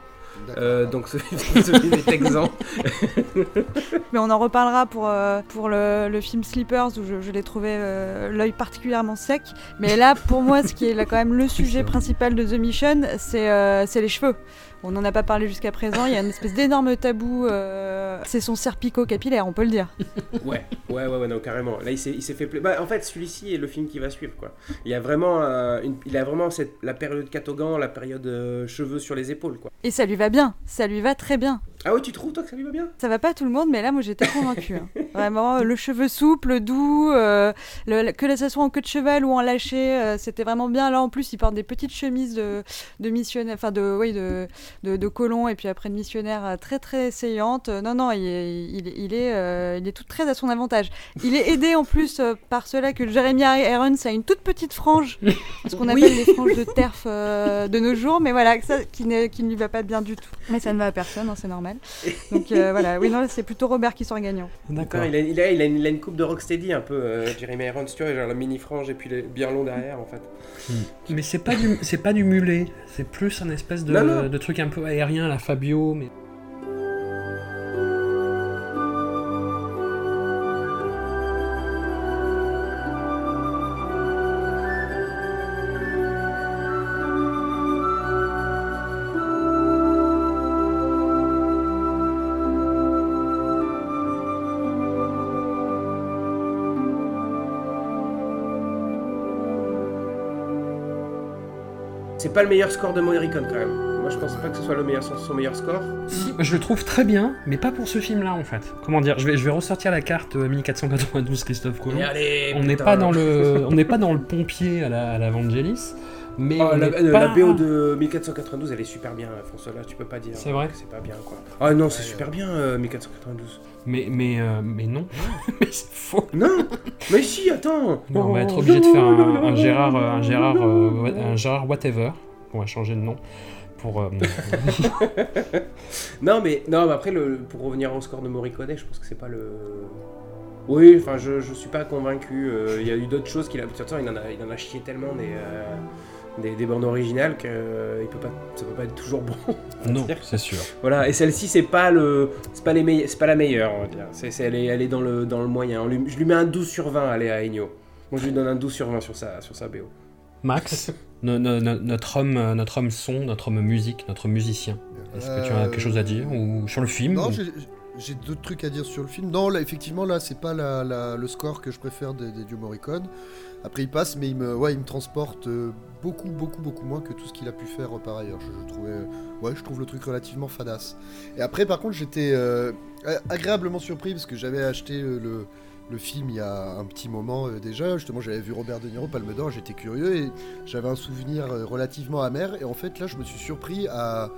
Euh, donc ce, ce film est exempt. Mais on en reparlera pour, euh, pour le, le film Sleepers où je, je l'ai trouvé euh, l'œil particulièrement sec. Mais là, pour moi, ce qui est là, quand même le sujet principal de The Mission, c'est euh, c'est les cheveux. On n'en a pas parlé jusqu'à présent. Il y a une espèce d'énorme tabou. euh, c'est son serpico capillaire, on peut le dire. Ouais, ouais, ouais, ouais, non, carrément. Là, il s'est, fait pla- Bah, en fait, celui-ci est le film qui va suivre, quoi. Il y a vraiment, euh, une... il a vraiment cette... la période Catogan, la période euh, cheveux sur les épaules, quoi. Et ça lui va bien. Ça lui va très bien. Ah ouais, tu trouves, toi, que ça lui va bien? Ça va pas à tout le monde, mais là, moi, j'étais convaincue. hein. Vraiment, le cheveu souple, doux, euh, le- que ça soit en queue de cheval ou en lâché, euh, c'était vraiment bien. Là, en plus, il porte des petites chemises de, de missionnaire, enfin, de, oui, de, de, de colon et puis après de missionnaire euh, très, très saillante. Non, non, il est, il, est- il est, euh, il est tout très à son avantage. Il est aidé en plus euh, par cela que Jeremy Irons a une toute petite frange, ce qu'on Oui. appelle les franges de terf euh, de nos jours, mais voilà, ça qui ne, qui ne lui va pas bien du tout. Mais ça ne va à personne, hein, c'est normal. Donc euh, voilà, oui, non, c'est plutôt Robert qui sort gagnant. D'accord. il a, il, a, il, a une, il a une coupe de Rocksteady, un peu, euh, Jeremy Irons, tu vois, genre la mini-frange et puis les... bien long derrière, en fait. Mais c'est pas du c'est pas du mulet, c'est plus un espèce de, Non, non. de truc un peu aérien la Fabio, mais C'est pas le meilleur score de Morricone, quand même. Moi, je pense pas que ce soit le meilleur, son, son meilleur score. si, je le trouve très bien, mais pas pour ce film-là en fait. Comment dire Je vais je vais ressortir la carte euh, 1492 Christophe Colomb. Allez, On n'est pas dans le on n'est pas dans le pompier à la, à la Vangelis, mais Oh, la, est euh, pas- la BO de 1492, elle est super bien, François. Là, tu peux pas dire C'est vrai que c'est pas bien, quoi. Ah non, c'est super bien, euh, 1492. mais mais euh, mais non, mais c'est faux. Non Mais si, attends Non, on va être obligé de faire un, un Gérard euh, un Gérard euh, un Gérard whatever. On va changer de nom pour euh, Non, mais, non, mais après, le, pour revenir au score de Morricone, je pense que c'est pas le... Oui, enfin, je, je suis pas convaincu. euh, Il y a eu d'autres choses qu'il a... De toute façon, il en a, il en a chié tellement euh, des, des bandes originales que euh, il peut pas, ça peut pas être toujours bon. non, c'est sûr. Voilà, et celle-ci, c'est pas le, c'est pas les c'est pas la meilleure, on va dire. C'est, elle, est, elle est dans le, dans le moyen. Lui- je lui mets un 12 sur 20, allez, à Ennio. Moi, je lui donne un 12 sur 20 sur sa, sur sa BO. Max, no- no- no- notre homme euh, notre homme son, notre homme musique, notre musicien. Est-ce que tu as Euh, quelque chose à dire ou sur le film Non, ou- j'ai- j'ai d'autres trucs à dire sur le film. Non, là, effectivement, là, c'est pas la- la- le score que je préfère des, des Dieu Morricone. Après, il passe, mais il me, ouais, transporte euh, beaucoup, beaucoup, beaucoup moins que tout ce qu'il a pu faire euh, par ailleurs. Je, je trouve le truc relativement fadasse. Et après, par contre, j'étais euh, agréablement surpris parce que j'avais acheté euh, le, film il y a un petit moment euh, déjà. Justement, j'avais vu Robert De Niro, Palme d'Or, j'étais curieux et j'avais un souvenir euh, relativement amer. Et en fait, là, je me suis surpris à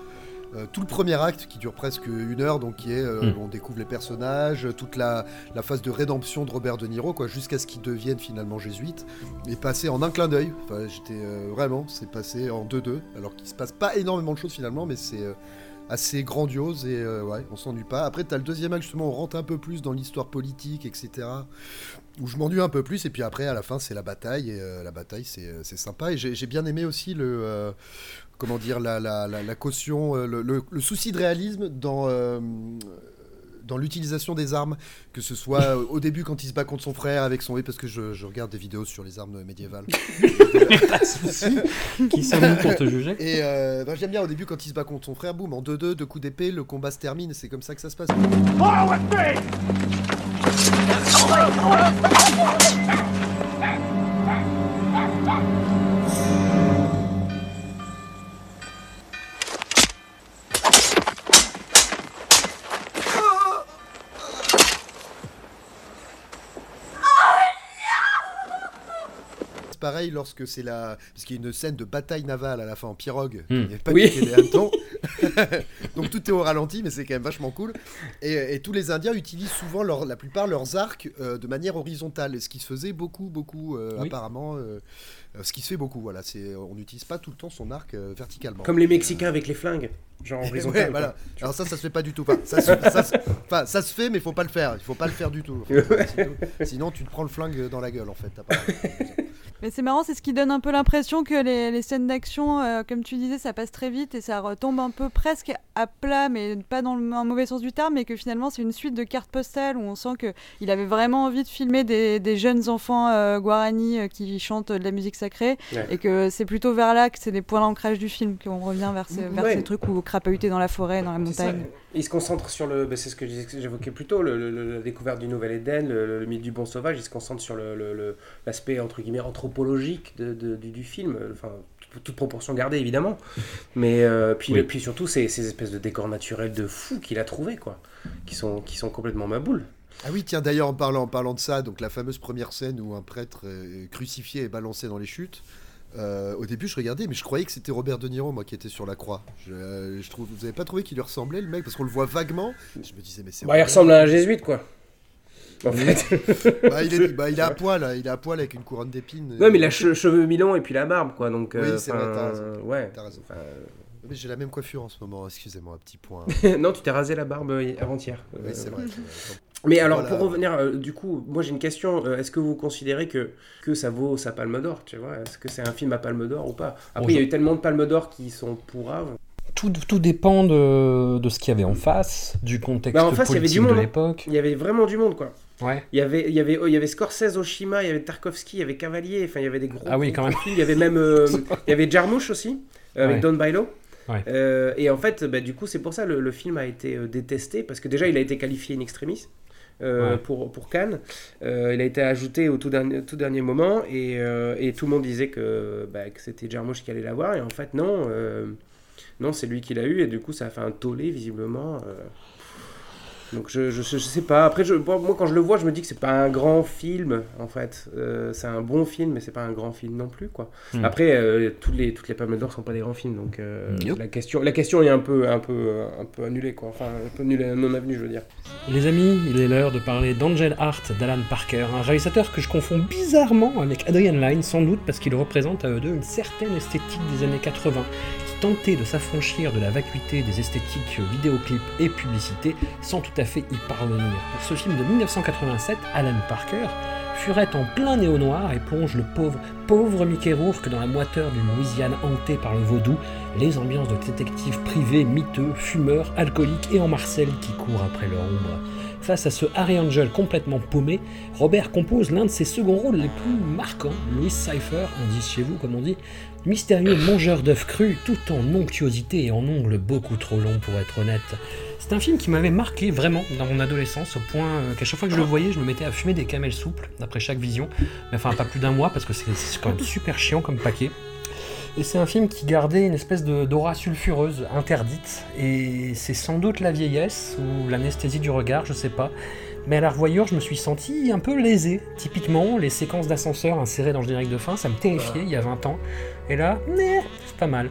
euh, tout le premier acte qui dure presque une heure, donc qui est, euh, Mm. on découvre les personnages, toute la, la phase de rédemption de Robert De Niro, quoi, jusqu'à ce qu'il devienne finalement jésuite, est passé en un clin d'œil. Enfin, j'étais euh, vraiment, c'est passé en 2-2, alors qu'il se passe pas énormément de choses finalement, mais c'est assez grandiose et ouais, on s'ennuie pas. Après, t'as le deuxième acte justement, on rentre un peu plus dans l'histoire politique, etc. Où je m'ennuie un peu plus, et puis après, à la fin, c'est la bataille, et euh, la bataille, c'est sympa. Et j'ai bien aimé aussi le. euh, comment dire, la, la, la, la caution, euh, le, le- le souci de réalisme dans, euh, dans l'utilisation des armes, que ce soit euh, au début quand il se bat contre son frère avec son parce que je, je regarde des vidéos sur les armes médiévales. Qui sommes-nous pour te juger Et euh, bah, j'aime bien au début quand il se bat contre son frère, boum, en 2-2, deux coups d'épée, le combat se termine, c'est comme ça que ça se passe. Pareil lorsque c'est la. Parce qu'il y a une scène de bataille navale à la fin en pirogue. Il n'y avait pas Oui. des hannetons. Donc tout est au ralenti, mais c'est quand même vachement cool. Et, et tous les Indiens utilisent souvent leur, la plupart leurs arcs euh, de manière horizontale. Ce qui se faisait beaucoup, beaucoup, euh, Oui. apparemment. euh, ce qui se fait beaucoup, voilà. c'est On n'utilise pas tout le temps son arc verticalement. Comme les Mexicains avec les flingues, genre horizontal. Ouais, voilà. Alors ça, ça se fait pas du tout. Enfin, ça, se, ça se- enfin, ça se fait, mais faut pas le faire. Il faut pas le faire du tout. Sinon, sinon, tu te prends le flingue dans la gueule, en fait. Mais c'est marrant, c'est ce qui donne un peu l'impression que les, les scènes d'action, euh, comme tu disais, ça passe très vite et ça retombe un peu presque à plat, mais pas dans le un mauvais sens du terme, mais que finalement c'est une suite de cartes postales où on sent que il avait vraiment envie de filmer des, des jeunes enfants euh, guarani euh, qui chantent de la musique sacrée Ouais. et que c'est plutôt vers là que c'est des points d'ancrage du film qu'on revient vers ces, vers Ouais. ces trucs où crapahuter dans la forêt, dans la montagne. Il se concentre sur le. bah, c'est ce que j'évoquais plus tôt, le, le- le- la découverte du Nouvel Éden, le, le mythe du bon sauvage. Il se concentre sur le- le- le- l'aspect entre guillemets anthropologique de, de- du, du film. Enfin, toute, toute proportion gardée évidemment. Mais euh, puis, Oui. puis surtout ces, ces espèces de décors naturels de fou qu'il a trouvé quoi, qui sont qui sont complètement maboules. Ah oui, tiens, d'ailleurs, en parlant, en parlant de ça, donc la fameuse première scène où un prêtre est crucifié et balancé dans les chutes. Euh, au début, je regardais, mais je croyais que c'était Robert De Niro, moi, qui était sur la croix. Je, euh, je trouve, vous avez pas trouvé qu'il lui ressemblait, le mec, parce qu'on le voit vaguement. Je me disais, mais c'est. Bah, il ressemble à un jésuite quoi. En fait. Bah, il est, bah, il est à poil, il est à poil avec une couronne d'épines. Ouais, mais il a che- cheveux mi-longs et puis la barbe quoi. Donc. Oui, euh, c'est vrai, t'as raison. Ouais. Raison. Mais j'ai la même coiffure en ce moment, excusez-moi, un petit point. non, tu t'es rasé la barbe avant-hier. Oui, c'est vrai. Mais alors, Voilà. pour revenir, euh, du coup, moi j'ai une question. Euh, Est-ce que vous considérez que, que ça vaut sa palme d'or tu vois? Est-ce que c'est un film à palme d'or ou pas? Après, il y a eu tellement de palmes d'or qui sont pourraves. tout, tout dépend de, de ce qu'il y avait en face, du contexte Bah, en face, il y avait politique du monde, de hein. l'époque. Il y avait vraiment du monde, quoi. Ouais. Il y avait, il y avait, il y avait Scorsese, Oshima, il y avait Tarkovsky, il y avait Cavalier, enfin, il y avait des gros. Ah oui, quand même. Il y avait même, euh, il y avait Jarmusch aussi, euh, avec Ouais. Don Bailo. Ouais. Euh, et en fait, bah, du coup, c'est pour ça le, le film a été détesté parce que déjà, il a été qualifié in extremis. Euh, Ouais. pour, pour Cannes. Euh, il a été ajouté au tout dernier, tout dernier moment et, euh, et tout le monde disait que, bah, que c'était Jarmusch qui allait l'avoir et en fait non, non c'est lui qui l'a eu et du coup ça a fait un tollé visiblement. Donc je, je, je sais pas. Après, je, moi quand je le vois, je me dis que c'est pas un grand film en fait. Euh, c'est un bon film, mais c'est pas un grand film non plus quoi. Hmm. Après, euh, toutes les toutes les Palmes d'Or sont pas des grands films, donc euh, la question la question est un peu un peu un peu annulée quoi. Enfin un peu annulée, non avenue, je veux dire. Les amis, il est l'heure de parler d'Angel Art d'Alan Parker, un réalisateur que je confonds bizarrement avec Adrian Lyne, sans doute parce qu'il représente à eux deux une certaine esthétique des années 80, tentait de s'affranchir de la vacuité des esthétiques vidéoclips et publicités sans tout à fait y parvenir. Pour ce film de 1987, Alan Parker furet en plein néo-noir et plonge le pauvre, pauvre Mickey Rourke dans la moiteur d'une Louisiane hantée par le vaudou, les ambiances de détectives privés, miteux, fumeurs, alcooliques et en Marcel qui courent après leur ombre. Face à ce Harry Angel complètement paumé, Robert compose l'un de ses seconds rôles les plus marquants, Louis Cypher, indice chez vous comme on dit, mystérieux mangeur d'œufs crus tout en onctuosité et en ongles beaucoup trop longs pour être honnête. C'est un film qui m'avait marqué vraiment dans mon adolescence, au point euh, qu'à chaque fois que je le voyais, je me mettais à fumer des camels souples après chaque vision. Mais enfin, pas plus d'un mois parce que c'est quand même super chiant comme paquet. Et c'est un film qui gardait une espèce d'aura sulfureuse interdite. Et c'est sans doute la vieillesse ou l'anesthésie du regard, je sais pas. Mais à la revoyure, je me suis senti un peu lésé. Typiquement, les séquences d'ascenseur insérées dans le générique de fin, ça me terrifiait il y a 20 ans. Et là, c'est pas mal.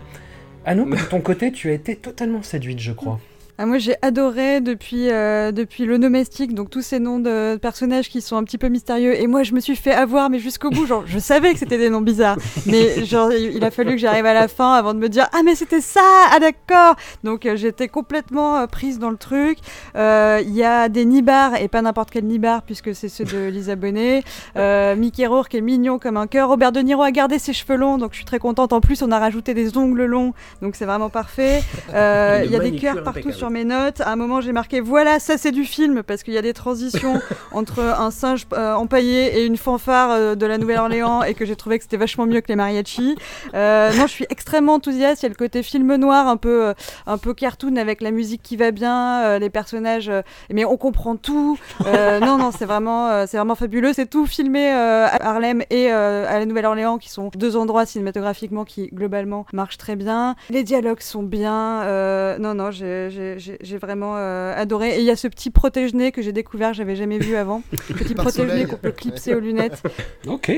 Anouk, de ton côté, tu as été totalement séduite, je crois. Ah, moi, j'ai adoré depuis, euh, depuis le domestique, donc tous ces noms de personnages qui sont un petit peu mystérieux. Et moi, je me suis fait avoir, mais jusqu'au bout. Genre, je savais que c'était des noms bizarres. Mais genre, il a fallu que j'arrive à la fin avant de me dire Ah, mais c'était ça Ah, d'accord Donc, euh, j'étais complètement euh, prise dans le truc. Il y a des nibards, et pas n'importe quel nibar, puisque c'est ceux de Lisa Bonet. Euh, Mickey Rourke est mignon comme un cœur. Robert De Niro a gardé ses cheveux longs, donc je suis très contente. En plus, on a rajouté des ongles longs, donc c'est vraiment parfait. Il y a des cœurs partout impeccable. sur sur mes notes. À un moment, j'ai marqué voilà, ça c'est du film parce qu'il y a des transitions entre un singe euh, empaillé et une fanfare euh, de la Nouvelle-Orléans et que j'ai trouvé que c'était vachement mieux que les mariachis. Euh, non, je suis extrêmement enthousiaste. Il y a le côté film noir, un peu, euh, un peu cartoon avec la musique qui va bien, les personnages, mais on comprend tout. Non, non, c'est vraiment, c'est vraiment fabuleux. C'est tout filmé à Harlem et à la Nouvelle-Orléans, qui sont deux endroits cinématographiquement qui globalement marchent très bien. Les dialogues sont bien. non, non, j'ai j'ai- vraiment euh, adoré. Et il y a ce petit protège-nez que j'ai découvert, j'avais jamais vu avant. Petit protège-nez qu'on peut clipser aux lunettes. Ok,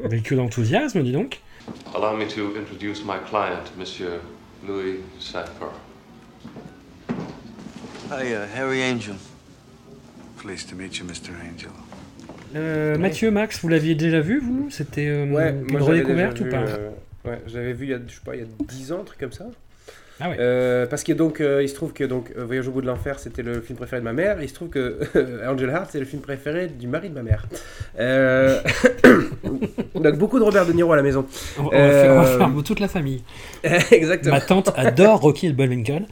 véhicule d'enthousiasme, dis donc. Allow me to introduce my client, Monsieur Louis Saffer. Hi, uh, Harry Angel. Pleased to meet you, Mr. Angel. Euh, Mathieu, Max, vous l'aviez déjà vu, vous? C'était euh, Ouais, une redécouverte ou vu, pas? euh, Ouais, j'avais vu il y a, je sais pas, il y a 10 ans, un truc comme ça. Ah. Euh, parce que donc, euh, il se trouve que donc, euh, Voyage au bout de l'enfer, c'était le film préféré de ma mère. Il se trouve que Angel Heart, c'est le film préféré du mari de ma mère. Euh, donc, beaucoup de Robert De Niro à la maison. On on va faire, on va faire toute la famille. Exactement. Ma tante adore Rocky et Bullwinkle.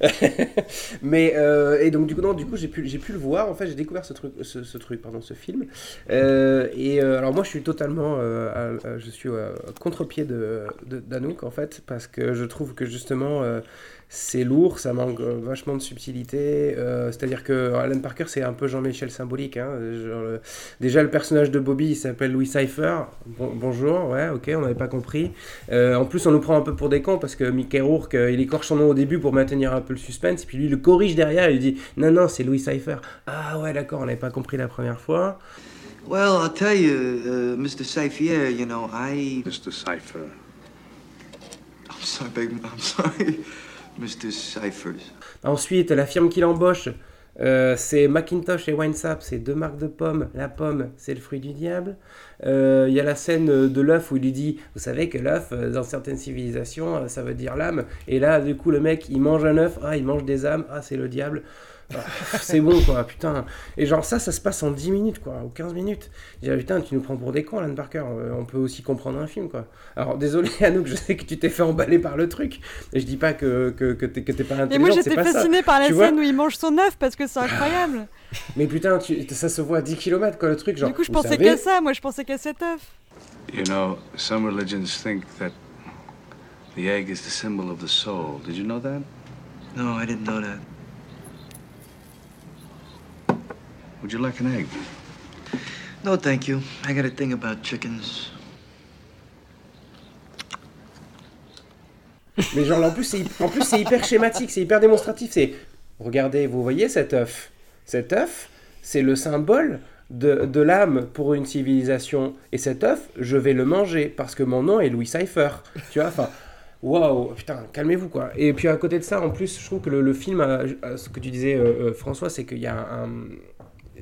Mais euh, et donc du coup non, du coup j'ai pu j'ai pu le voir. En fait, j'ai découvert ce truc ce, ce truc pardon ce film. Euh, et euh, alors moi je suis totalement euh, à- à- je suis euh, contre-pied de de- d'Anouk en fait parce que je trouve que justement euh, c'est lourd, ça manque euh, vachement de subtilité. euh, C'est-à-dire que Alan Parker c'est un peu Jean-Michel symbolique. hein, genre, le- déjà le personnage de Bobby il s'appelle Louis Cypher. Bon- bonjour, ouais, ok, on n'avait pas compris. Euh, en plus, on nous prend un peu pour des cons parce que Mickey Rourke, euh, il écorche son nom au début pour maintenir un peu le suspense, et puis lui, il le corrige derrière et il dit Non, non, c'est Louis Cypher. Ah ouais, d'accord, on n'avait pas compris la première fois. Well, I'll tell you, uh, Mr. Safier, you know, I. Mr. Cypher. I'm sorry, beg, I'm sorry, Ensuite, la firme qui l'embauche, euh, c'est Macintosh et Winesap, c'est deux marques de pommes. La pomme, c'est le fruit du diable. Euh, Il y a la scène de l'œuf où il lui dit Vous savez que l'œuf, euh, dans certaines civilisations, euh, ça veut dire l'âme. Et là, du coup, le mec, il mange un œuf, ah, il mange des âmes, ah, c'est le diable. Ah, c'est bon, quoi, putain. Et genre, ça, ça se passe en 10 minutes, quoi, ou 15 minutes. Je dis, ah, putain, tu nous prends pour des cons, Alan Parker. Euh, on peut aussi comprendre un film, quoi. Alors, désolé, Anouk, je sais que tu t'es fait emballer par le truc. Et je dis pas que, que, que t'es que t'es pas Et intelligent. moi c'est j'étais ça. fascinée par la Tu scène où il mange son œuf parce que c'est incroyable. Mais putain, tu- ça se voit à 10 km, quoi, le truc. Genre, du coup, je pensais savez- qu'à ça, moi je pensais qu'à cet œuf. You know, some religions think that the egg is the symbol of the soul. Did you know that? No, I didn't know that. Would you like an egg? No, thank you. I got a thing about chickens. Mais genre, en plus, c'est en plus, c'est hyper schématique, c'est hyper démonstratif. C'est, regardez, vous voyez cet œuf? Cet œuf, c'est le symbole de, de l'âme pour une civilisation. Et cet œuf, je vais le manger parce que mon nom est Louis Cypher. Tu vois, enfin... Waouh, putain, calmez-vous quoi. Et puis à côté de ça, en plus, je trouve que le, le film, a- a- ce que tu disais, euh, euh, François, c'est qu'il y a un,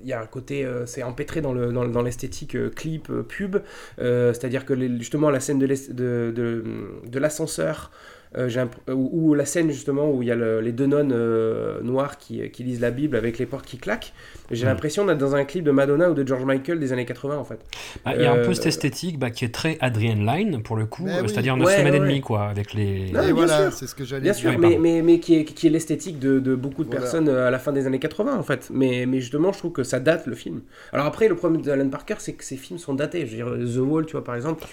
y a un côté, euh, c'est empêtré dans le dans, dans l'esthétique euh, clip euh, pub, c'est-à-dire que justement la scène de l'ascenseur. Euh, un- ou, ou la scène justement où il y a le- les deux nonnes euh, noires qui, qui lisent la Bible avec les portes qui claquent. J'ai l'impression d'être dans un clip de Madonna ou de George Michael des années 80 en fait. Ah, Il y a un Euh, peu cette esthétique bah, qui est très Adrian Line, pour le coup, Mais euh, oui. c'est-à-dire 9 Ouais, semaines et ouais, demie, quoi, avec les... Non, Et bien voilà, sûr. c'est ce que j'allais Bien dire. sûr, mais, mais, mais qui est, qui est l'esthétique de, de beaucoup de Voilà. personnes euh, à la fin des années 80 en fait. Mais, mais justement, je trouve que ça date le film. Alors après, le problème d'Alan Parker, c'est que ces films sont datés. Je veux dire, The Wall, tu vois, par exemple,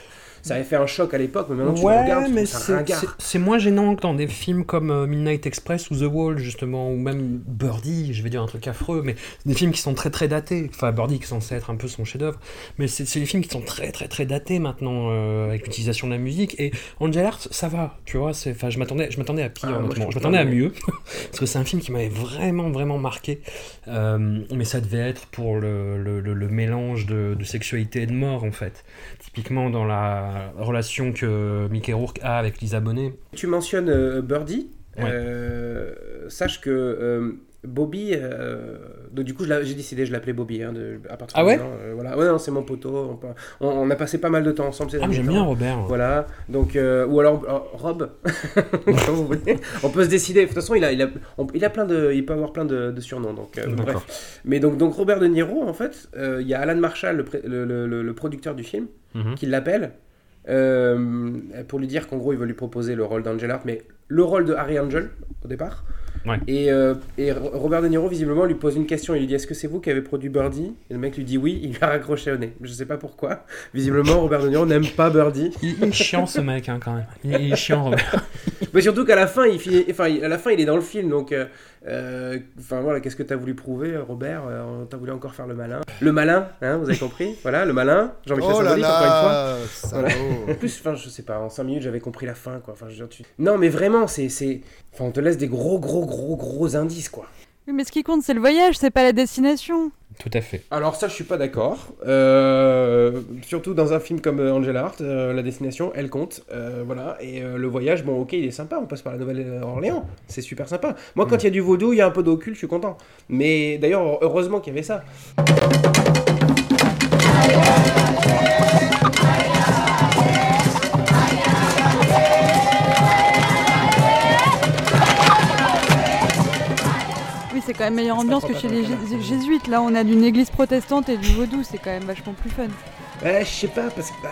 ça avait fait un choc à l'époque, mais maintenant tu le regardes, mais c'est- moins gênant que dans des films comme euh, Midnight Express ou The Wall, justement, ou même Birdie, je vais dire un truc affreux, mais des films qui sont très très datés. Enfin, Birdie qui est censé être un peu son chef-d'œuvre, mais c'est c'est des films qui sont très très très datés maintenant euh, avec l'utilisation de la musique. Et Angel Heart, ça va, tu vois. c'est- Enfin, je m'attendais, je m'attendais à pire, Ah, honnêtement. Je m'attendais à mieux, parce que c'est un film qui m'avait vraiment vraiment marqué. Euh, mais ça devait être pour le, le- le- le mélange de, de sexualité et de mort, en fait. Typiquement dans la relation que Mickey Rourke a avec Lisa Bonet. Tu mentionnes euh, Birdie. Ouais. Euh, sache que euh, Bobby, euh, donc du coup j'ai décidé, je l'appelais Bobby hein, de, à partir Ah de ouais maintenant, euh, voilà. ouais, non, c'est mon poteau. On, a passé pas mal de temps ensemble. ces Ah, j'aime bien Robert. Voilà, donc, euh, ou alors Rob, on peut se décider. De toute façon, il a, il a, on- il a plein de, il peut avoir plein de, de surnoms. Donc, bref. Mais donc, donc Robert De Niro, en fait, il y a Alan Marshall, le, le, le- le- le producteur du film, Mhm. qui l'appelle pour lui dire qu'en gros, il veut lui proposer le rôle d'Angel mais le rôle de Harry Angel au départ. Ouais. Et, euh, et Robert De Niro, visiblement, lui pose une question. Il lui dit Est-ce que c'est vous qui avez produit Birdie? Et le mec lui dit oui. Il lui a raccroché au nez. Je sais pas pourquoi. Visiblement, Robert De Niro n'aime pas Birdie. Il, il est chiant ce mec hein, quand même. Il, il est chiant Robert. Mais surtout qu'à la fin, il finit, enfin, il- à la fin, il est dans le film, donc, euh, euh, enfin voilà, qu'est-ce que t'as voulu prouver, Robert? T'as voulu encore faire le malin. Le malin, hein, vous avez compris? Voilà, le malin. Jean-Michel Oh Savoldi, encore une fois. Voilà. En plus, enfin, je sais pas, en 5 minutes, j'avais compris la fin, quoi. Enfin, je veux dire, tu- Non, mais vraiment, c'est, enfin, on te laisse des gros, gros, gros, gros indices, quoi. Oui, mais ce qui compte, c'est le voyage, c'est pas la destination. Tout à fait. Alors ça, je suis pas d'accord. Euh, surtout dans un film comme euh, Angel Art, euh, la destination, elle compte. Euh, voilà. Et euh, le voyage, bon, ok, il est sympa. On passe par la Nouvelle-Orléans. C'est super sympa. Moi, quand il y a du vaudou, il y a un peu d'occulte, je suis content. Mais d'ailleurs, heureusement qu'il y avait ça. Quand même meilleure ambiance que chez les jé- jésuites. Là, on a d'une église protestante et du vaudou, c'est quand même vachement plus fun. Ouais, je sais pas, parce que. bah,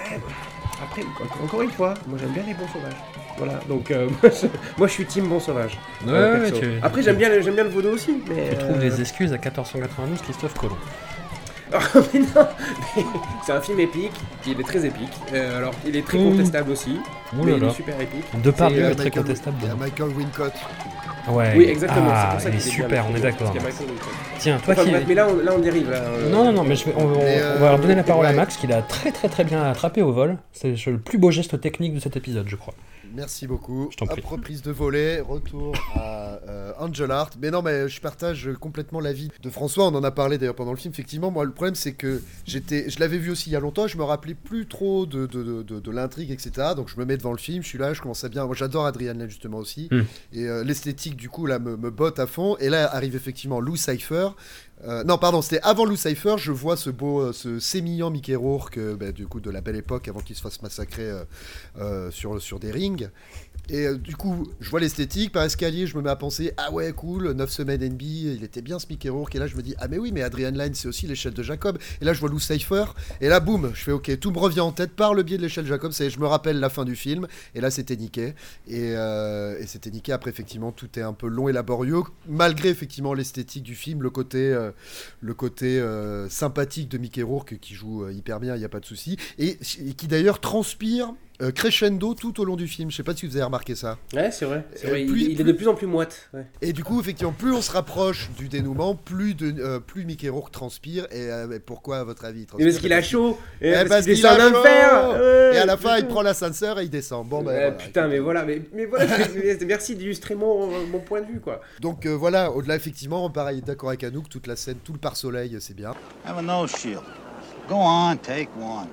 après, encore- une fois, moi j'aime bien les bons sauvages. Voilà, donc euh, moi, je, moi, je suis team bon sauvage. Ouais, Euh, ouais, perso. tu- Après, j'aime bien, le- j'aime bien le vaudou aussi. Mais, Tu trouves euh, des excuses à 1492 Christophe Colomb. mais non, mais c'est un film épique, il est très épique. Euh, alors, il est très contestable aussi, Ouh mais là il est super épique. De part C'est, euh, est très contestable. Il y a Michael Wincott. Ouais. Oui, exactement, Ah, c'est pour ça il qu'il est super, on est d'accord. qu'il a Wincott. Tiens, toi Enfin, qui. mais là on, là, on dérive. Là, euh, Non, non, non, mais je vais- on, on- Mais, on va leur donner la euh, parole à. Max, qui l'a très très très bien attrapé au vol. C'est le plus beau geste technique de cet épisode, je crois. Merci beaucoup. Je t'en prie. Hop, reprise de volet, retour à euh, Angel Art. Mais non, mais je partage complètement l'avis de François. On en a parlé d'ailleurs pendant le film. Effectivement, moi, le problème, c'est que j'étais, je l'avais vu aussi il y a longtemps. Je me rappelais plus trop de, de, de, de- de l'intrigue, etc. Donc je me mets devant le film. Je suis là, je commence à bien. Moi, j'adore Adrian Lane justement aussi. Hmm. Et euh, l'esthétique, du coup, là, me, me botte à fond. Et là arrive effectivement Lou Cypher. Euh, non, pardon, c'était avant Lou Cypher. Je vois ce beau, euh, ce sémillant Mickey Rourke, euh, bah, du coup, de la belle époque, avant qu'il se fasse massacrer sur, sur des rings. Et euh, du coup, je vois l'esthétique, par escalier, je me mets à penser, ah ouais, cool, 9 semaines NB, il était bien ce Mickey Rourke. Et là, je me dis, ah mais oui, mais Adrian Lyne, c'est aussi l'échelle de Jacob. Et là, je vois Lou Cypher. Et là, boum, je fais, ok, tout me revient en tête par le biais de l'échelle Jacob. Je me rappelle la fin du film. Et là, c'était niqué. Et, euh, et c'était niqué. Après, effectivement, tout est un peu long et laborieux, malgré effectivement l'esthétique du film, le côté, euh, le côté sympathique de Mickey Rourke qui joue hyper bien, il n'y a pas de souci. Et qui d'ailleurs transpire euh, crescendo tout au long du film. Je sais pas si vous avez remarqué ça. Ouais, c'est vrai. Euh, il- plus- il, est de plus en plus moite. ouais. Et du coup, effectivement, plus on se rapproche du dénouement, plus, de, euh, plus Mickey Rourke transpire. Et euh, pourquoi, à votre avis, transpire parce qu'il a chaud. Et Eh, parce parce qu'il descend ouais, Et à la fin, il prend l'ascenseur et il descend. Bon, ben, voilà. putain, mais voilà, mais, mais voilà, merci d'illustrer mon, mon point de vue, quoi. Donc euh, voilà, au-delà, effectivement, pareil, d'accord avec Anouk, toute la scène, tout le pare-soleil, c'est bien. Have a nose shield. Go on, take one.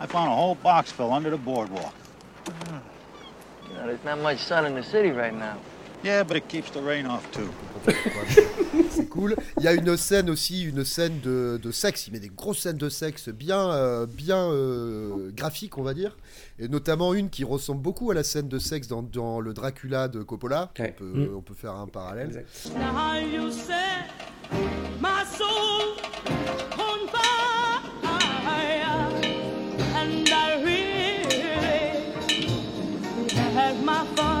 I found a whole box full under the boardwalk. You know, there's not much sun in the city right now. Yeah, but it keeps the rain off too. C'est cool. Il y a une scène aussi, une scène de, de sexe. Il met des grosses scènes de sexe bien, euh, bien euh, graphiques, on va dire. Et notamment une qui ressemble beaucoup à la scène de sexe dans, dans le Dracula de Coppola. On, peut, Mm. on peut faire un parallèle. Now my fun.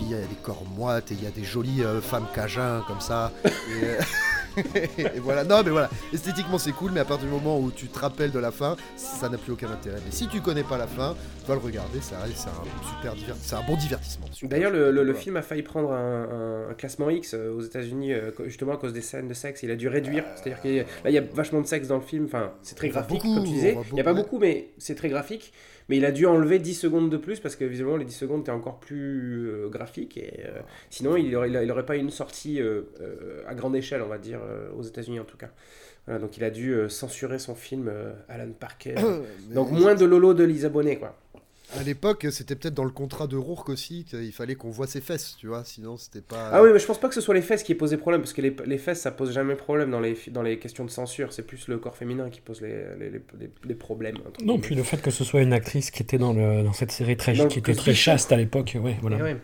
Il y a des corps moites et il y a des jolies euh, femmes cajun comme ça. Euh, et voilà, non mais voilà, esthétiquement c'est cool, mais à partir du moment où tu te rappelles de la fin, ça n'a plus aucun intérêt. Mais si tu connais pas la fin, tu vas le regarder, c'est un super c'est un bon divertissement. D'ailleurs, le, le- le Voilà. film a failli prendre un, un- un classement X euh, aux États-Unis euh, justement à cause des scènes de sexe. Il a dû réduire. C'est-à-dire qu'il y a- là, il y a vachement de sexe dans le film. Enfin, c'est très On graphique, beaucoup, comme tu disais. Il n'y a pas beaucoup, mais c'est très graphique. Mais il a dû enlever 10 secondes de plus parce que visiblement les 10 secondes étaient encore plus euh, graphiques. Et, euh, sinon, il n'aurait il aurait pas eu une sortie euh, euh, à grande échelle, on va dire, euh, aux États-Unis en tout cas. Voilà, donc il a dû euh, censurer son film euh, Alan Parker. Donc moins de Lolo de Lisa Bonet, quoi. À l'époque, c'était peut-être dans le contrat de Rourke aussi qu'il fallait qu'on voit ses fesses, tu vois, sinon c'était pas. Ah oui, mais je pense pas que ce soit les fesses qui aient posé problème, parce que les, les fesses, ça pose jamais problème dans les, dans les questions de censure. C'est plus le corps féminin qui pose les, les, les, les- les problèmes. Non, puis le fait que ce soit une actrice qui était dans, le, dans cette série très, Dans qui était très chaste à l'époque, ouais, voilà. Et ouais.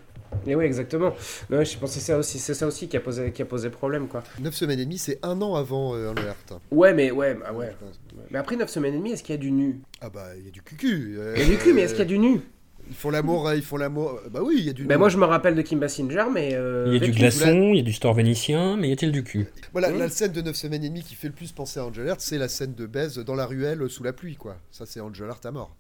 Et ouais, exactement. Ouais, je c'est ça aussi, c'est ça aussi qui a posé, qui a posé problème, quoi. 9 semaines et demie, c'est un an avant euh, Unleashed. Ouais, mais ouais, bah ouais. Mais après 9 semaines et demie, est-ce qu'il y a du nu? Ah bah, il y a du cucu. euh, Il y a du cul, mais est-ce qu'il y a du nu? Ils font l'amour, euh, ils font l'amour. Bah oui, il y a du. Nu. moi, je me rappelle de Kim Basinger, mais. euh, Il y a du glaçon, il y a du store vénitien, mais y a-t-il du cul? Voilà, Mmh. la scène de 9 semaines et demie qui fait le plus penser à Angel Heart, c'est la scène de baise dans la ruelle sous la pluie, quoi. Ça, c'est Angel Heart à mort.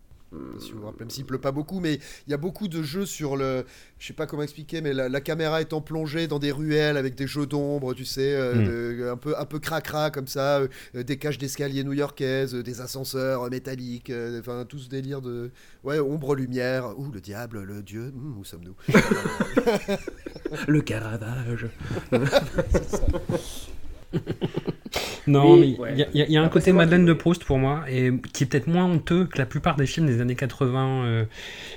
Si vous rappelez, même s'il pleut pas beaucoup, mais il y a beaucoup de jeux sur le. Je sais pas comment expliquer, mais la, la caméra étant plongée dans des ruelles avec des jeux d'ombre, tu sais, euh, Mm. de- un peu un peu cracra comme ça, euh, euh, des cages d'escalier new-yorkaises, euh, des ascenseurs métalliques, enfin tout ce délire de. Ouais, ombre, lumière. Ouh, le diable, le dieu, hum, où sommes-nous? Le Caravage. Non, mais il ouais. y a, il y a- il y a un côté Madeleine de Proust pour moi, et qui est peut-être moins honteux que la plupart des films des années 80 euh,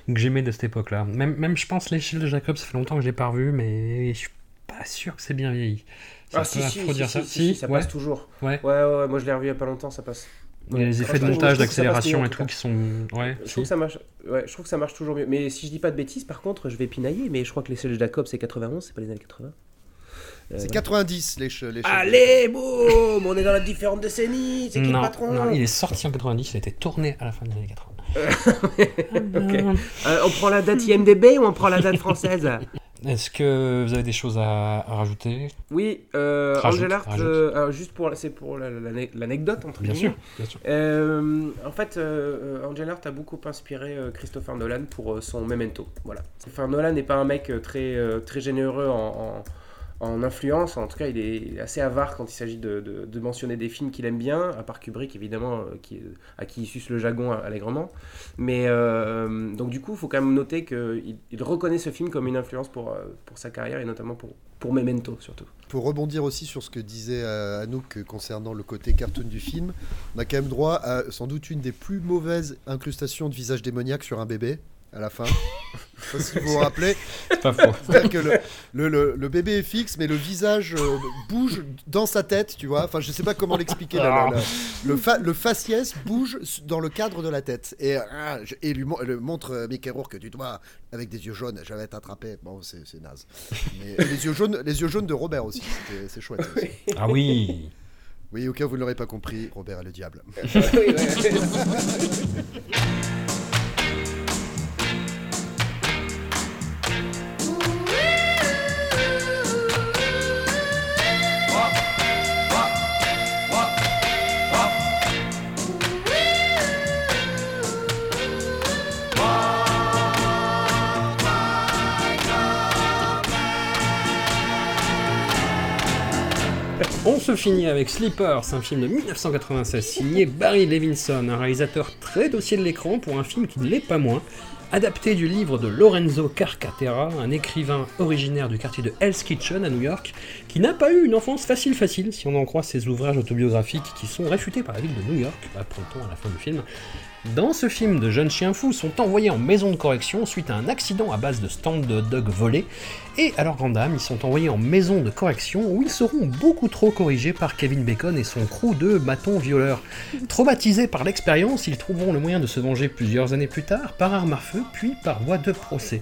que j'aimais de cette époque-là. Même, même, je pense, l'échelle de Jacob, ça fait longtemps que je l'ai pas revu, mais je suis pas sûr que c'est bien vieilli. C'est Ah, si, si, de si, dire si, ça. si, si, ça ouais. passe toujours. Ouais. Ouais, ouais, ouais, moi je l'ai revu il y a pas longtemps, ça passe. Il y a les effets de montage, ça d'accélération et tout qui sont. Ouais, Je si. trouve, que ça marche... ouais, je trouve que ça marche toujours mieux. Mais si je dis pas de bêtises, par contre, je vais pinailler, mais je crois que les de Jacob, c'est 91, c'est pas les années 80. Euh, C'est voilà. 90 les che- les che- Allez, boum On est dans la différente décennie C'est qui le Non, patron non, il est sorti en 90, il a été tourné à la fin des années 80. Ok. Euh, on prend la date IMDB ou on prend la date française Est-ce que vous avez des choses à, à rajouter? Oui, euh, Rajoute, Angel rajoute. euh, alors, juste pour, c'est pour la- la- l'anecdote entre Bien guillemets. sûr, bien sûr. Euh, en fait, Angel Heart a beaucoup inspiré euh, Christopher Nolan pour euh, son Memento. Voilà. Enfin, Nolan n'est pas un mec très, euh, très généreux en, en- en influence. En tout cas, il est assez avare quand il s'agit de, mentionner des films qu'il aime bien, à part Kubrick évidemment, euh, à qui il suce le jagon allègrement. Mais euh, donc du coup, il faut quand même noter qu'il il reconnaît ce film comme une influence pour, euh, pour sa carrière et notamment pour, pour Memento surtout. Pour rebondir aussi sur ce que disait Anouk concernant le côté cartoon du film, on a quand même droit à sans doute une des plus mauvaises incrustations de visage démoniaque sur un bébé à la fin. Je sais pas si vous vous rappelez. C'est pas faux. C'est-à-dire que le, le- le- le bébé est fixe, mais le visage euh, bouge dans sa tête, tu vois. Enfin, je sais pas comment l'expliquer. là. Le, fa- le faciès bouge dans le cadre de la tête. Et, ah, je- et lui, le montre euh, Mickey Rourke du doigt avec des yeux jaunes. J'avais attrapé. Bon, c'est c'est naze. Mais les yeux jaunes, les yeux jaunes de Robert aussi. c'était- C'est chouette. aussi. Ah oui Oui, au cas où vous ne l'aurez pas compris, Robert est le diable. On se finit avec Sleepers, un film de 1996 signé Barry Levinson, un réalisateur très dossier de l'écran pour un film qui ne l'est pas moins, adapté du livre de Lorenzo Carcatera, un écrivain originaire du quartier de Hell's Kitchen à New York, qui n'a pas eu une enfance facile facile si on en croit ses ouvrages autobiographiques qui sont réfutés par la ville de New York, apprend-on à la fin du film. Dans ce film, de jeunes chiens fous sont envoyés en maison de correction suite à un accident à base de stand de dog volés, et à leur grande dame, ils sont envoyés en maison de correction où ils seront beaucoup trop corrigés par Kevin Bacon et son crew de bâtons violeurs. Traumatisés par l'expérience, ils trouveront le moyen de se venger plusieurs années plus tard par arme à feu, puis par voie de procès.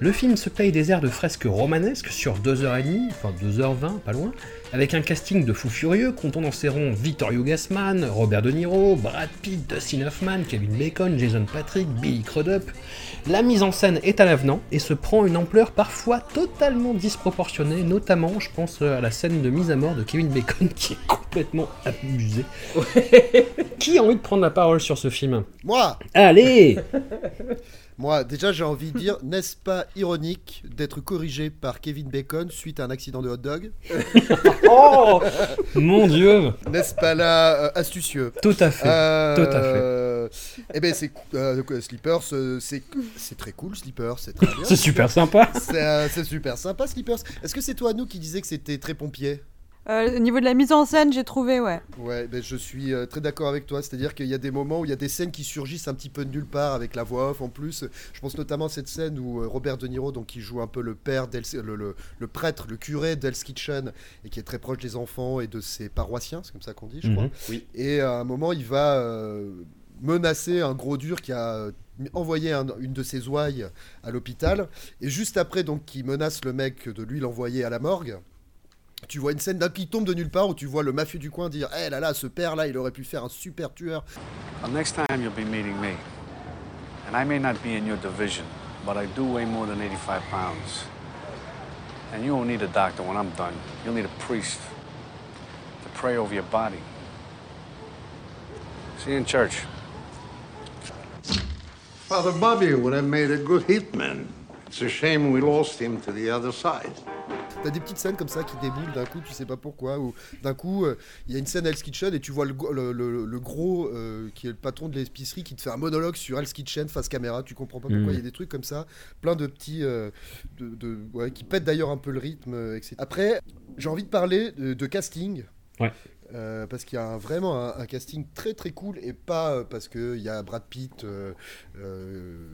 Le film se paye des airs de fresques romanesques sur 2h30, enfin 2h20, pas loin, avec un casting de fous furieux comptant dans ses rangs Vittorio Gassman, Robert De Niro, Brad Pitt, Dustin Hoffman, Kevin Bacon, Jason Patrick, Billy Crudup. La mise en scène est à l'avenant et se prend une ampleur parfois totalement disproportionnée, notamment je pense à la scène de mise à mort de Kevin Bacon qui est complètement abusée. qui a envie de prendre la parole sur ce film? Moi Allez Moi, déjà, j'ai envie de dire, n'est-ce pas ironique d'être corrigé par Kevin Bacon suite à un accident de hot dog Oh Mon Dieu N'est-ce pas là euh, astucieux Tout à fait, Euh, tout à fait. Eh ben, c'est euh, euh, c'est très cool, Sleepers, c'est très bien. C'est super sympa. C'est super sympa, Sleepers. Est-ce que c'est toi, nous, qui disais que c'était très pompier? Euh, au niveau de la mise en scène, j'ai trouvé, ouais. Ouais, ben je suis euh, très d'accord avec toi. C'est-à-dire qu'il y a des moments où il y a des scènes qui surgissent un petit peu de nulle part avec la voix off en plus. Je pense notamment à cette scène où euh, Robert De Niro, donc qui joue un peu le père, le, le- le prêtre, le curé d'Hell's Kitchen et qui est très proche des enfants et de ses paroissiens, c'est comme ça qu'on dit, je crois. Mhm. Oui. Et à un moment, il va euh, menacer un gros dur qui a envoyé un- une de ses ouailles à l'hôpital. Et juste après, donc, qui menace le mec de lui l'envoyer à la morgue. Tu vois une scène d'un qui tombe de nulle part où tu vois le mafieux du coin dire Eh là là, ce père là, il aurait pu faire un super tueur. Well, next time you'll be meeting me. And I may not be in your division, but I do weigh more than 85 pounds. And you won't need a doctor when I'm done. You'll need a priest to pray over your body. See you in church. Father Bobby would have made a good hitman. It's a shame we lost him to the other side. T'as des petites scènes comme ça qui déboulent d'un coup, tu sais pas pourquoi. Ou d'un coup, euh, il y a une scène à Hell's Kitchen et tu vois le, le, le- le gros euh, qui est le patron de l'épicerie qui te fait un monologue sur Hell's Kitchen face caméra. Tu comprends pas pourquoi. Mhm. Il y a des trucs comme ça, plein de petits. euh, de, de- ouais, qui pètent d'ailleurs un peu le rythme, euh, etc. Après, j'ai envie de parler de, de casting. Ouais. Euh, parce qu'il y a un- vraiment un, un casting très très cool et pas euh, parce qu'il y a Brad Pitt euh, euh,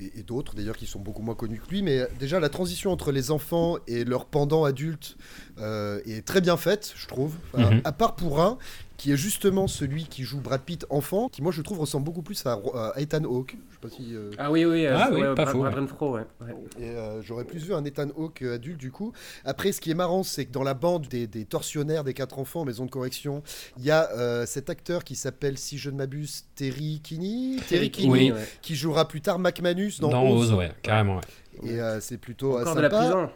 et, et d'autres d'ailleurs qui sont beaucoup moins connus que lui, mais déjà la transition entre les enfants et leur pendant adulte euh, est très bien faite, je trouve. Enfin, Mhm. À part pour un qui est justement celui qui joue Brad Pitt enfant, qui moi je trouve ressemble beaucoup plus à, à Ethan Hawke. Je sais pas si. euh, Ah oui, oui, euh, Ah oui, ouais, pas Brad- faux, Brad ouais. Renfro, ouais. ouais. Et euh, j'aurais plus vu un Ethan Hawke euh, adulte du coup. Après, ce qui est marrant, c'est que dans la bande des, des tortionnaires des quatre enfants en maison de correction, il y a euh, cet acteur qui s'appelle, si je ne m'abuse, Terry Kinney, Terry Kinney, Oui. ouais. qui jouera plus tard Manus dans, Dans Oz. Oz, ouais, carrément, ouais. Et euh, c'est plutôt Encore de la sympa. prison.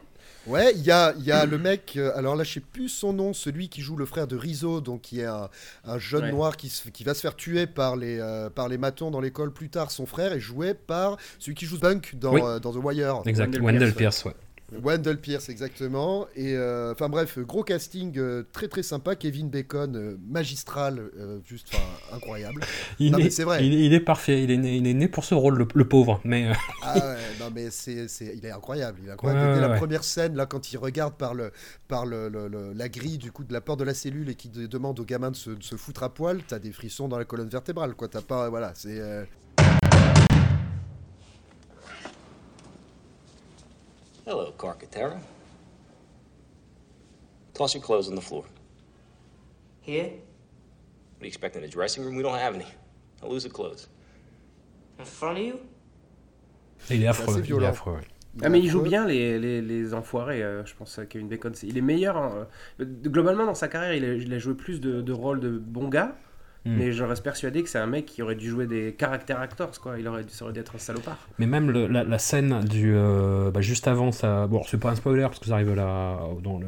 Ouais, il y a, il y a le mec, euh, alors là je sais plus son nom, celui qui joue le frère de Rizzo, donc qui est un, un jeune Ouais. noir qui, se- qui va se faire tuer par les, euh, par les matons dans l'école plus tard. Son frère est joué par celui qui joue Bunk dans, Oui. euh, dans The Wire. Exact, Wendell Wendell Pierce, Pierce, ouais. Wendell Pierce, exactement. Et euh, enfin bref, gros casting euh, très très sympa. Kevin Bacon, euh, magistral, juste incroyable. Il, Non, mais est, c'est vrai. il, est- il est parfait, il est, né, il est né pour ce rôle, le, le pauvre. Mais euh, Ah ouais, non mais c'est, c'est- il est incroyable, il est incroyable. Ouais, Dès ouais, la première scène là, quand il regarde par le, par le, la grille du coup de la porte de la cellule et qui de- demande au gamin de se, de se foutre à poil, t'as des frissons dans la colonne vertébrale, quoi. T'as pas, voilà, c'est. Hello, Carcaterra. Toss your clothes on the floor. Here? What do you expect in the dressing room? We don't have any. I'll lose the clothes. In front of you? il est affreux. assez Il est affreux, ouais. Ah mais il est joue bien les, les, les enfoirés, euh, je pense, Kevin Bacon. Il est meilleur. en- euh, globalement, dans sa carrière, il a, il a joué plus de, de rôles de bon gars. Mm. Mais je reste persuadé que c'est un mec qui aurait dû jouer des caractères actors, quoi. Il aurait dû, ça aurait dû être un salopard. Mais même le- la, la scène du euh, bah, juste avant ça, bon c'est pas un spoiler parce que ça arrive là dans le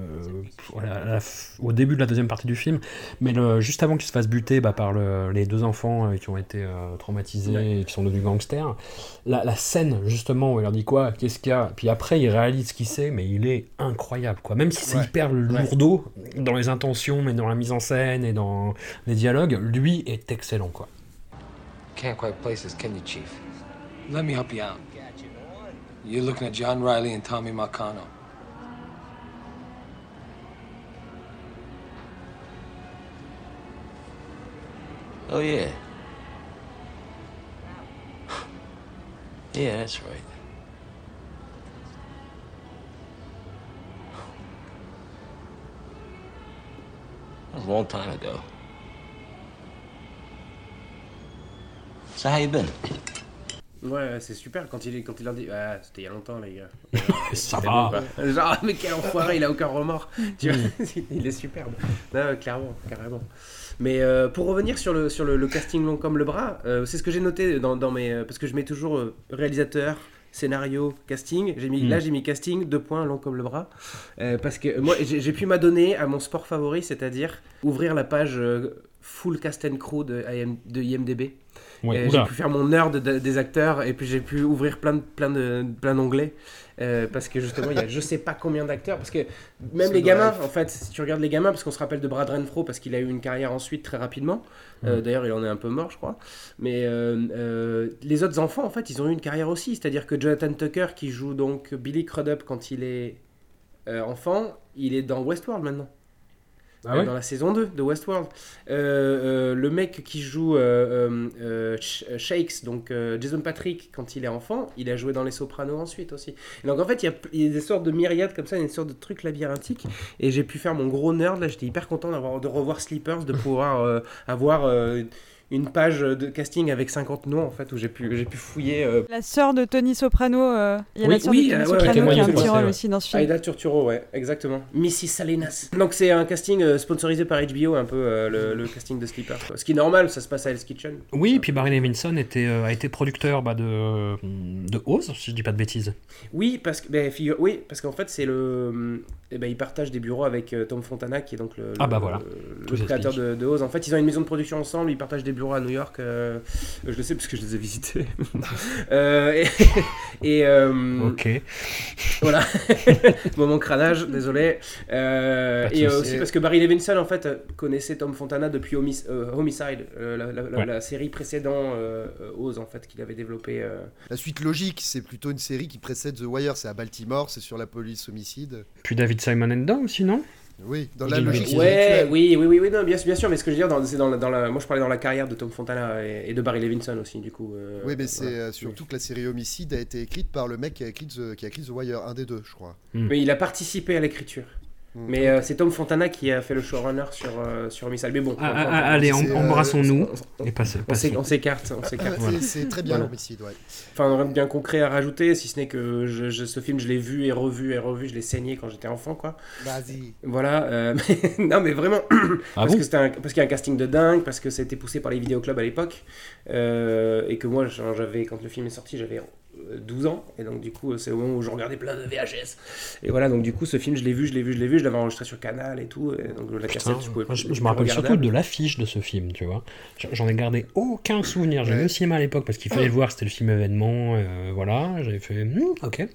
la au début de la deuxième partie du film, mais le, juste avant qu'il se fasse buter bah, par le- les deux enfants euh, qui ont été euh, traumatisés Ouais. et qui sont devenus gangsters, la, la scène justement où il leur dit quoi, qu'est-ce qu'il y a, puis après il réalise ce qu'il sait, mais il est incroyable quoi, même si c'est Ouais. hyper lourdeau dans les intentions, mais dans la mise en scène et dans les dialogues, lui est excellent quoi. Can't quite place this, can you, Chief? Let me help you out. You're looking at John Riley and Tommy Marcano. Oh, yeah. yeah, that's right. That was a long time ago. So how you been? Ouais, c'est super quand il, quand il leur dit Ah, c'était il y a longtemps, les gars. Ça va. bon. Genre, mais quel enfoiré, il a aucun remords. Tu vois, il est superbe. Non, clairement, carrément. Mais euh, pour revenir sur le, sur le, le casting long comme le bras, euh, c'est ce que j'ai noté dans, dans mes. euh, Parce que je mets toujours euh, réalisateur, scénario, casting. J'ai mis, Mm. Là, j'ai mis casting, deux points, long comme le bras. Euh, parce que moi, j'ai pu m'adonner à mon sport favori, c'est-à-dire ouvrir la page euh, full cast and crew de, de IMDB. Ouais, Euh, j'ai pu faire mon nerd de- des acteurs et puis j'ai pu ouvrir plein de plein de plein d'onglets euh, parce que justement il y a je sais pas combien d'acteurs parce que même C'est les gamins en fait si tu regardes les gamins parce qu'on se rappelle de Brad Renfro parce qu'il a eu une carrière ensuite très rapidement. Euh, d'ailleurs il en est un peu mort je crois. Mais euh, euh, les autres enfants en fait ils ont eu une carrière aussi. C'est à dire que Jonathan Tucker qui joue donc Billy Crudup quand il est euh, enfant il est dans Westworld maintenant Ah dans la saison 2 de Westworld. Euh, euh, le mec qui joue euh, Sh- Shakes, donc Jason Patrick, quand il est enfant, il a joué dans Les Sopranos ensuite aussi. Donc en fait, il y, y a des sortes de myriades comme ça, une sorte de truc labyrinthique. Et j'ai pu faire mon gros nerd, là, j'étais hyper content de revoir Sleepers, de pouvoir avoir une page de casting avec 50 noms en fait, où j'ai pu, j'ai pu fouiller. euh, La sœur de Tony Soprano, euh, il y a oui, la sœur oui, de Tony euh, ouais, Soprano ouais, qui a un petit rôle aussi dans ce film. Aida Turturro, ouais, exactement. Missy Salinas. Donc c'est un casting euh, sponsorisé par HBO, un peu euh, le, le casting de Sleeper. quoi. Ce qui est normal, ça se passe à Hell's Kitchen. Oui, et puis Barry Levinson était, euh, a été producteur bah, de, de Oz, si je dis pas de bêtises. Oui, parce que figure, oui, parce qu'en fait c'est le, eh ben, il partage des bureaux avec euh, Tom Fontana, qui est donc le, Ah bah le- voilà. le créateur de, de Oz. En fait, ils ont une maison de production ensemble, ils partagent des bureaux à New York. euh, je le sais parce que je les ai visités. Euh, et et, euh, Ok. Voilà. Moment cranage, désolé. Euh, et euh, aussi parce que Barry Levinson en fait connaissait Tom Fontana depuis Homic- euh, Homicide, euh, la, la- la- Ouais. la série précédente euh, euh, Oz en fait qu'il avait développé. euh. La suite logique, c'est plutôt une série qui précède The Wire. C'est à Baltimore, c'est sur la police homicide. Puis David Simon dedans aussi, non Oui, dans la logique. Ouais, oui, oui, oui, oui, non, bien, sûr- bien sûr, mais ce que je veux dire, c'est dans, la, dans la, moi je parlais dans la carrière de Tom Fontana et, et de Barry Levinson aussi, du coup. euh, Oui, mais c'est voilà. euh, surtout que la série Homicide a été écrite par le mec qui a écrit The, qui a écrit The Wire, un des deux, je crois. Mais il a participé à l'écriture. Mm. Mais euh, c'est Tom Fontana qui a fait le showrunner sur, euh, sur Homicide. Mais bon, Ah, on- ah, on- ah, allez, euh, embrassons-nous on- et s'é- passons. On s'écarte, on s'écarte. C'est- Voilà. C'est très bien Voilà. Homicide, ouais. Enfin, on aurait bien concret à rajouter, si ce n'est que je, je- ce film, je l'ai vu et revu et revu, je l'ai saigné quand j'étais enfant, quoi. Vas-y. Voilà, euh, mais- non mais vraiment, Ah parce bon que un- parce qu'il y a un casting de dingue, parce que ça a été poussé par les vidéoclubs à l'époque, euh, et que moi, j'avais quand le film est sorti, j'avais euh, 12 ans, et donc du coup, c'est au moment où je regardais plein de VHS. Et voilà, donc du coup, ce film, je l'ai vu, je l'ai vu, je l'ai vu, je l'avais enregistré sur Canal et tout, et donc la Putain, cassette, je pouvais moi, je, plus- je me rappelle surtout de l'affiche de ce film, tu vois. J'en- ai gardé aucun souvenir. J'ai vu au cinéma à l'époque parce qu'il fallait le voir, c'était le film événement. euh, voilà, j'avais fait Hmm, ok.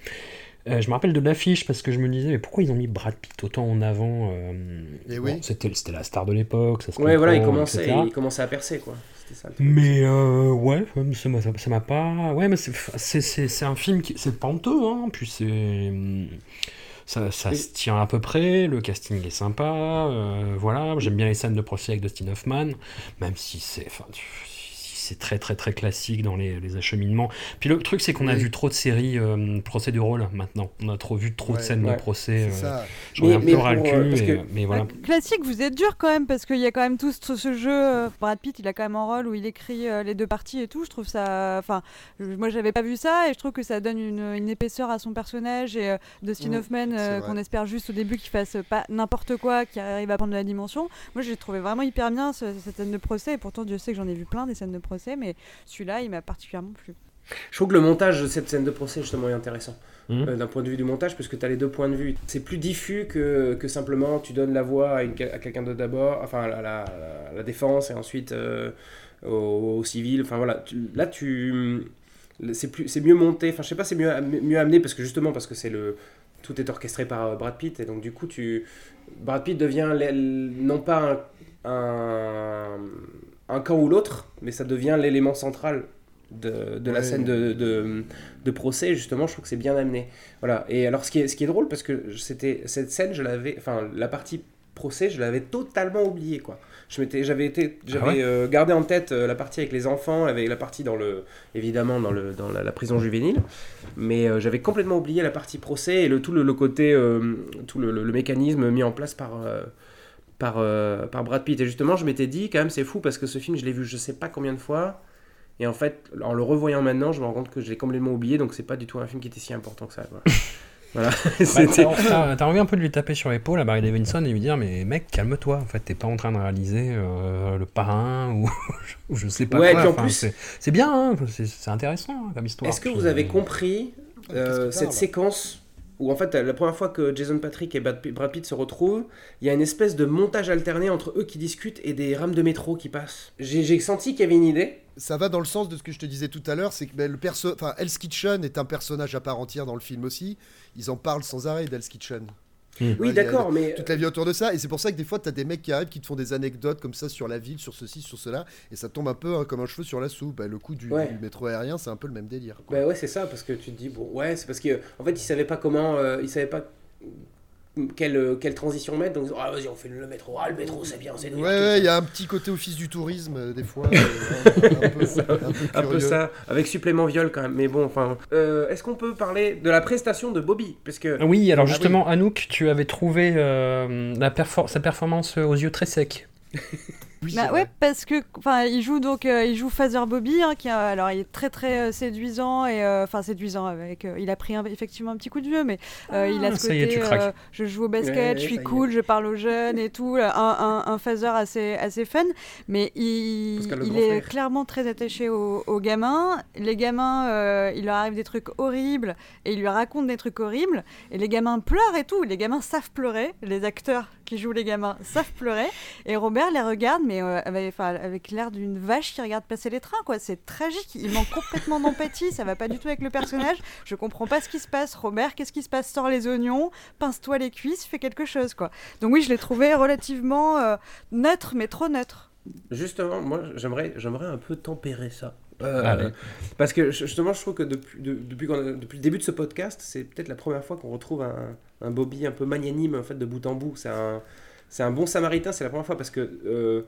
Euh, je me rappelle de l'affiche parce que je me disais, mais pourquoi ils ont mis Brad Pitt autant en avant euh, Eh bon, oui. C'était c'était la star de l'époque, ça se Ouais, voilà, il commençait, il commençait à percer, quoi. C'était ça. le truc. Mais euh, ouais, ça m'a- ça ça m'a pas. Ouais, mais c'est- c'est c'est- c'est un film qui. C'est penteux, hein. Puis c'est. hum, Ça, ça se tient à peu près, le casting est sympa, euh, voilà. J'aime bien les scènes de procès avec Dustin Hoffman, même si c'est. C'est très très très classique dans les, les acheminements. Puis le truc c'est qu'on a vu trop de séries euh, procédurales maintenant. On a trop vu trop de scènes ouais, de procès. euh. J'en ai un mais peu ras le euh, cul, que- mais voilà. Classique, vous êtes dur quand même parce qu'il y a quand même tout ce, ce jeu. euh, Brad Pitt, il a quand même un rôle où il écrit euh, les deux parties et tout. Je trouve ça. Enfin, je- moi j'avais pas vu ça et je trouve que ça donne une, une épaisseur à son personnage et euh, Dustin Mm, Hoffman euh, qu'on espère juste au début qu'il fasse pas n'importe quoi, qu'il arrive à prendre de la dimension. Moi j'ai trouvé vraiment hyper bien ce- cette scène de procès et pourtant Dieu sait que j'en ai vu plein des scènes de procès, mais celui-là il m'a particulièrement plu. Je trouve que le montage de cette scène de procès justement est intéressant. Mhm. Euh, D'un point de vue du montage, parce que tu as les deux points de vue. C'est plus diffus que, que simplement tu donnes la voix à, une- à quelqu'un d'autre d'abord, enfin à la, la- la défense et ensuite euh, au, au civil. Enfin voilà, Tu- là tu. C'est plus- c'est mieux monté, enfin je sais pas, c'est mieux, mieux amené parce que justement, parce que c'est le. Tout est orchestré par euh, Brad Pitt et donc du coup, tu. Brad Pitt devient non pas un, un, un camp ou l'autre, mais ça devient l'élément central de, de la scène de, de, de procès, justement, je trouve que c'est bien amené. Voilà. Et alors, ce qui est, ce qui est drôle, parce que c'était cette scène, je l'avais, enfin, la partie procès, je l'avais totalement oubliée, quoi. Je m'étais, j'avais été, j'avais ouais euh, gardé en tête euh, la partie avec les enfants, avec la partie dans le, évidemment dans le, dans la, la prison juvénile, mais euh, j'avais complètement oublié la partie procès et le tout le, le côté, tout le, le- le mécanisme mis en place par. Par, euh, par Brad Pitt. Et justement, je m'étais dit, quand même, c'est fou parce que ce film, je l'ai vu je sais pas combien de fois. Et en fait, en le revoyant maintenant, je me rends compte que je l'ai complètement oublié, donc c'est pas du tout un film qui était si important que ça. quoi. voilà. Bah, C'était- t'as- T'as t'as envie un peu de lui taper sur l'épaule à Barry Levinson et lui dire mais mec calme-toi en fait t'es pas en train de réaliser euh, le parrain ou, ou je sais pas Ouais, quoi. puis en Enfin, plus- c'est c'est bien hein, c'est c'est intéressant hein, comme histoire. Est-ce que vous avez compris euh, qu'il cette parle séquence où en fait la première fois que Jason Patrick et Brad Pitt- se retrouvent, il y a une espèce de montage alterné entre eux qui discutent et des rames de métro qui passent. J'ai senti qu'il y avait une idée. Ça va dans le sens de ce que je te disais tout à l'heure, c'est que ben, le perso, Hell's Kitchen est un personnage à part entière dans le film aussi. Ils en parlent sans arrêt d'Hell's Kitchen. Hmm. Oui, d'accord, mais toute la vie autour de ça, et c'est pour ça que des fois, tu as des mecs qui arrivent, qui te font des anecdotes comme ça sur la ville, sur ceci, sur cela, et ça tombe un peu hein, comme un cheveu sur la soupe. Bah, le coup du, Ouais. du métro aérien, c'est un peu le même délire. quoi. Bah ouais, c'est ça, parce que tu te dis, bon, ouais, c'est parce que en fait, ils savaient pas comment, euh, ils savaient pas quelle, quelle transition mettre. Donc, ah, vas-y, on fait le métro. Ah, le métro, c'est bien, c'est Ouais, ouais, il y a un petit côté office du tourisme, euh, des fois. euh, un, peu, ça, un peu un peu curieux. ça, avec supplément viol quand même. Mais bon, enfin. euh, Est-ce qu'on peut parler de la prestation de Bobby? Parce que. Oui, alors Ah justement, Anouk, tu avais trouvé euh, la perfor- sa performance aux yeux très secs. Bah ouais, parce que enfin, il joue donc euh, il joue Father Bobby, hein, qui a- alors il est très très euh, séduisant et euh, enfin séduisant avec il a pris un- effectivement un petit coup de vieux, mais il a Ah, ce est, côté euh, je joue au basket, Ouais, je suis est. cool, je parle aux jeunes et tout, un, un, un Father assez assez fun, mais il, il est frère. clairement très attaché aux, aux gamins. Les gamins, il leur arrive des trucs horribles et il lui raconte des trucs horribles et les gamins pleurent et tout. Les gamins savent pleurer, les acteurs qui jouent les gamins savent pleurer et Robert les regarde mais euh, avec, l'air d'une vache qui regarde passer les trains quoi. C'est tragique. Il manque complètement d'empathie. Ça va pas du tout avec le personnage. Je comprends pas ce qui se passe. Robert, qu'est-ce qui se passe? Sors les oignons, pince-toi les cuisses, fais quelque chose quoi. Donc oui, je l'ai trouvé relativement euh, neutre mais trop neutre. Justement, moi, j'aimerais, j'aimerais un peu tempérer ça. Euh, Allez. parce que justement, je trouve que depuis, de- depuis, qu'on a- depuis le début de ce podcast, c'est peut-être la première fois qu'on retrouve un, un Bobby un peu magnanime en fait de bout en bout. C'est un, bon samaritain. C'est la première fois parce que euh,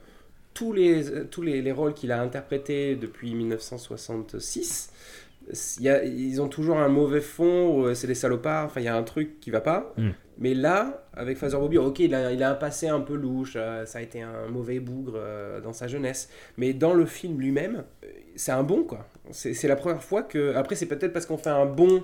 tous les tous les, les rôles qu'il a interprétés depuis 1966, il y a- ils ont toujours un mauvais fond. euh, C'est des salopards. Enfin, il y a un truc qui va pas. Mm. Mais là, avec Father Bobby, ok, il a, un passé un peu louche, euh, ça a été un mauvais bougre euh, dans sa jeunesse. Mais dans le film lui-même, euh, c'est un bon, quoi. C'est c'est la première fois que... Après, c'est peut-être parce qu'on fait un bon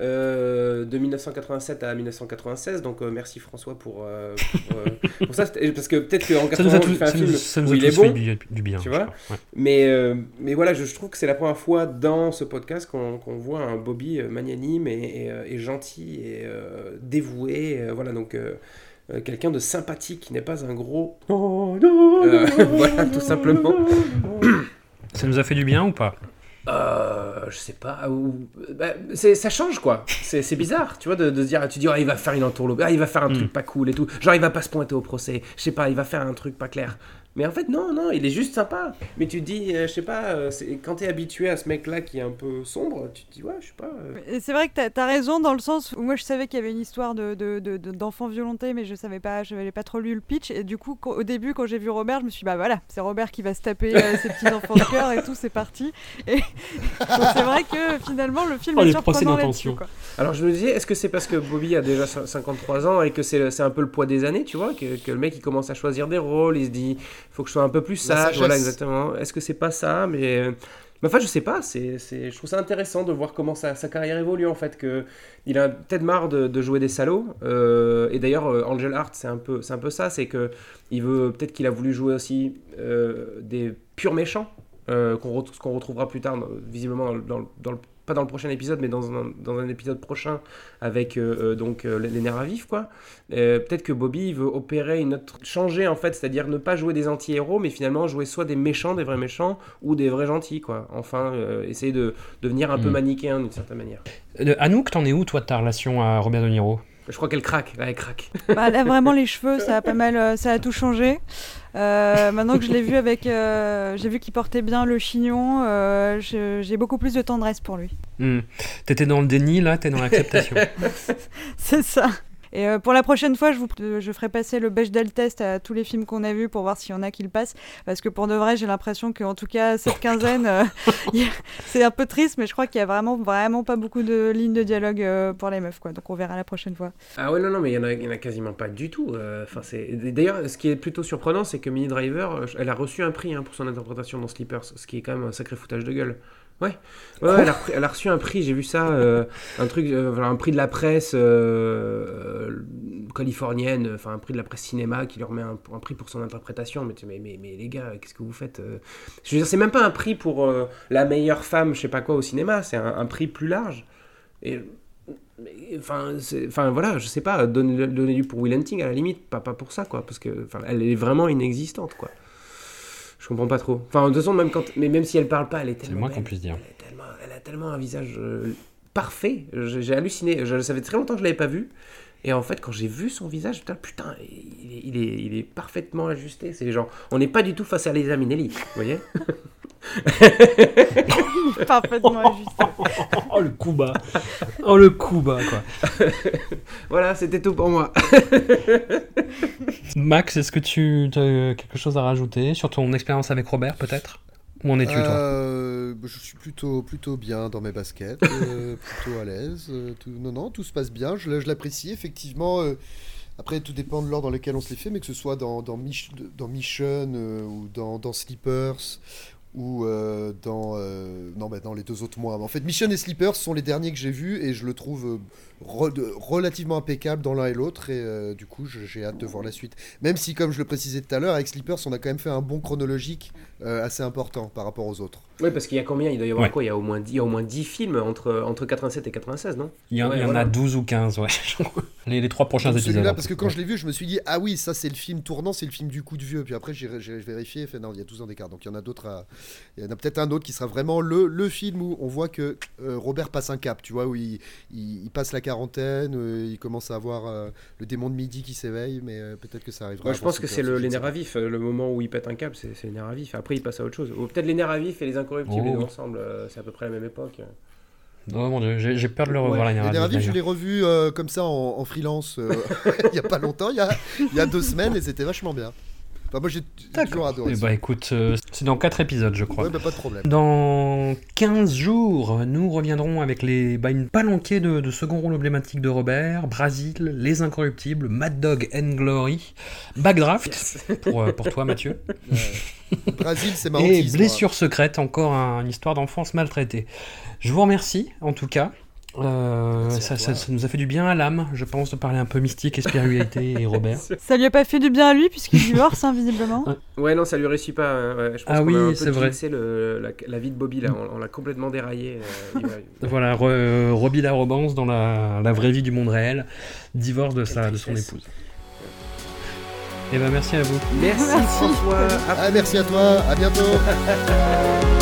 euh, de 1987 à 1996, donc euh, merci François pour, euh, pour, euh, pour ça. Parce que peut-être qu'en Ça nous a 91, tous- il fait un ça nous- ça nous où il est bon. du- du bien, Tu vois ouais. mais, euh, mais voilà, je, je trouve que c'est la première fois dans ce podcast qu'on qu'on voit un Bobby magnanime et, et, et gentil et euh, dévoué. voilà, donc euh, euh, quelqu'un de sympathique qui n'est pas un gros. Euh, voilà, tout simplement. Ça nous a fait du bien ou pas? Euh, je sais pas. Ou, bah, ça change quoi. C'est bizarre, tu vois, de, de se dire, tu dis, ah, il va faire une entourloupe, ah, il va faire un truc pas cool et tout. Genre, il va pas se pointer au procès. Je sais pas, il va faire un truc pas clair. Mais en fait, non, non, il est juste sympa. Mais tu te dis, euh, je sais pas, euh, c'est- quand t'es habitué à ce mec-là qui est un peu sombre, tu te dis, ouais, je sais pas. euh, C'est vrai que t'as as raison dans le sens où moi je savais qu'il y avait une histoire de, de, de- de- d'enfants violentés, mais je savais pas, je n'avais pas trop lu le pitch. Et du coup, au début, quand j'ai vu Robert, je me suis dit, bah voilà, c'est Robert qui va se taper euh, ses petits enfants de cœur et tout, c'est parti. Et donc, c'est vrai que finalement, le film Oh, est les surprenant d'intention. quoi. Alors je me disais, est-ce que c'est parce que Bobby a déjà cin- 53 ans et que c'est c'est un peu le poids des années, tu vois, que, que le mec il commence à choisir des rôles, il se dit, faut que je sois un peu plus sage, voilà exactement. Est-ce que c'est pas ça Mais euh, mais enfin, je sais pas, c'est, c'est, je trouve ça intéressant de voir comment sa, sa carrière évolue en fait, que il a peut-être marre de, de jouer des salauds. euh, et d'ailleurs, euh, Angel Art, c'est un peu, c'est un peu ça, c'est que il veut peut-être qu'il a voulu jouer aussi euh, des purs méchants euh, qu'on, qu'on retrouvera plus tard, visiblement dans, dans le- pas dans le prochain épisode, mais dans un, dans un épisode prochain avec euh, euh, donc euh, les nerfs à vif, quoi. Euh, peut-être que Bobby il veut opérer une autre, changer en fait, c'est-à-dire ne pas jouer des anti-héros, mais finalement jouer soit des méchants, des vrais méchants, ou des vrais gentils, quoi. Enfin, essayer de devenir un peu Mm. manichéen d'une certaine manière. Anouk, t'en es où toi de ta relation à Robert De Niro? Je crois qu'elle craque, elle craque. Bah, là, vraiment, les cheveux, ça a pas mal, euh, ça a tout changé. Euh, maintenant que je l'ai vu avec, euh, j'ai vu qu'il portait bien le chignon, euh, j'ai beaucoup plus de tendresse pour lui. Hmm. T'étais dans le déni, là, t'es dans l'acceptation. C'est ça. Et euh, pour la prochaine fois, je, vous, je ferai passer le Bechdel test à tous les films qu'on a vus pour voir s'il y en a qui le passent. Parce que pour de vrai, j'ai l'impression qu'en tout cas, cette quinzaine, euh, c'est un peu triste, mais je crois qu'il y a vraiment, vraiment pas beaucoup de lignes de dialogue euh, pour les meufs. Quoi. Donc on verra la prochaine fois. Ah ouais, non, non, mais il y en en a quasiment pas du tout. Enfin, c'est d'ailleurs, ce qui est plutôt surprenant, c'est que Minnie Driver, elle a reçu un prix hein, pour son interprétation dans Sleepers, ce qui est quand même un sacré foutage de gueule. Ouais, ouais, elle, a, reçu un prix, j'ai vu ça, euh, un truc, euh, un prix de la presse euh, californienne, enfin un prix de la presse cinéma qui leur met un, prix pour son interprétation. Mais, mais, mais, mais les gars, qu'est-ce que vous faites Je veux dire, c'est même pas un prix pour la meilleure femme, je sais pas quoi, au cinéma, c'est un, prix plus large. Et enfin, enfin voilà, je sais pas, donner- donnez-lui pour Will Hunting à la limite, pas, pas pour ça quoi, parce que elle est vraiment inexistante quoi. Je comprends pas trop. Enfin, de toute façon, même quand, mais même si elle parle pas, elle est C'est tellement. le moins qu'on puisse dire. Elle, est tellement, elle a tellement un visage euh, parfait. J'ai halluciné. Je, ça fait très longtemps que je l'avais pas vu. Et en fait, quand j'ai vu son visage, putain, putain, il est, il est, il est parfaitement ajusté. C'est genre, on n'est pas du tout face à Lisa Minnelli, vous voyez? Parfaitement ajusté. Oh le coup bas. Oh le coup bas quoi. voilà, c'était tout pour moi. Max, est-ce que tu as quelque chose à rajouter sur ton expérience avec Robert peut-être? Où en es-tu toi? Euh, Je suis plutôt, plutôt bien dans mes baskets, euh, plutôt à l'aise. euh, tout- non, non, tout se passe bien. Je, l'apprécie effectivement. euh, après, tout dépend de l'ordre dans lequel on se les fait, mais que ce soit dans, dans, Mich- dans Mission euh, ou dans, dans Sleepers ou euh, dans, euh, non, bah, dans les deux autres mois. En fait, Mission et Sleepers sont les derniers que j'ai vus et je le trouve euh, re- relativement impeccable dans l'un et l'autre et euh, du coup, j'ai hâte de voir la suite. Même si, comme je le précisais tout à l'heure, avec Sleepers, on a quand même fait un bon chronologique euh, assez important par rapport aux autres. Oui, parce qu'il y a combien? Il doit y avoir Ouais. quoi? Il y, a au moins 10, il y a au moins 10 films entre, entre 87 et 96, non? Il y en, Ouais, il y en a 12 ou 15, ouais. les, les trois prochains épisodes. Celui-là, parce que quand Ouais. je l'ai vu, je me suis dit, ah oui, ça c'est le film tournant, c'est le film du coup de vieux. Puis après, j'ai j'ai vérifié, fait non, il y a 12 ans d'écart. Donc il y en a d'autres à- Il y en a peut-être un autre qui sera vraiment le, le film où on voit que euh, Robert passe un cap, tu vois, où il, il- il passe la quarantaine, euh, il commence à avoir euh, le démon de midi qui s'éveille, mais euh, peut-être que ça arrivera. Moi, je pense que c'est les nerfs à vif, le moment où il pète un câble, c'est les nerfs à vif. Après, il passe à autre chose. Ou peut-être les nerfs à vif et les incorruptibles Oh, ensemble, euh, c'est à peu près la même époque. Oh mon dieu, j'ai peur de le revoir Ouais. l'année Les dernière, Nervis, je l'ai revu euh, comme ça en, en freelance euh, il y a pas longtemps, il y a, il y a deux semaines, et c'était vachement bien. Enfin, moi j'ai j'ai toujours adoré. Eh bah film. écoute, euh, c'est dans 4 épisodes, je crois. Ouais, bah, pas de problème. Dans 15 jours, nous reviendrons avec les, bah, une palanquée de, de second rôle emblématique de Robert, Brasil, Les Incorruptibles, Mad Dog and Glory, Backdraft, pour, euh, pour toi Mathieu. Brasil, c'est ma Et. Blessure secrète, encore un- une histoire d'enfance maltraitée. Je vous remercie, en tout cas. Euh, ça, ça- ça nous a fait du bien à l'âme, je pense, de parler un peu mystique et spiritualité et Robert. Ça lui a pas fait du bien à lui puisqu'il divorce, hein, visiblement. Ouais, non, ça lui réussit pas. hein, ouais. Je pense Ah oui, c'est vrai. le- la, la vie de Bobby, là. On, on l'a complètement déraillé. euh, il Voilà, re- euh, Robbie la Robance dans la, la vraie vie du monde réel, divorce de, sa, de son épouse. Et ben merci à vous. Merci, François. Ah, merci à toi, à bientôt.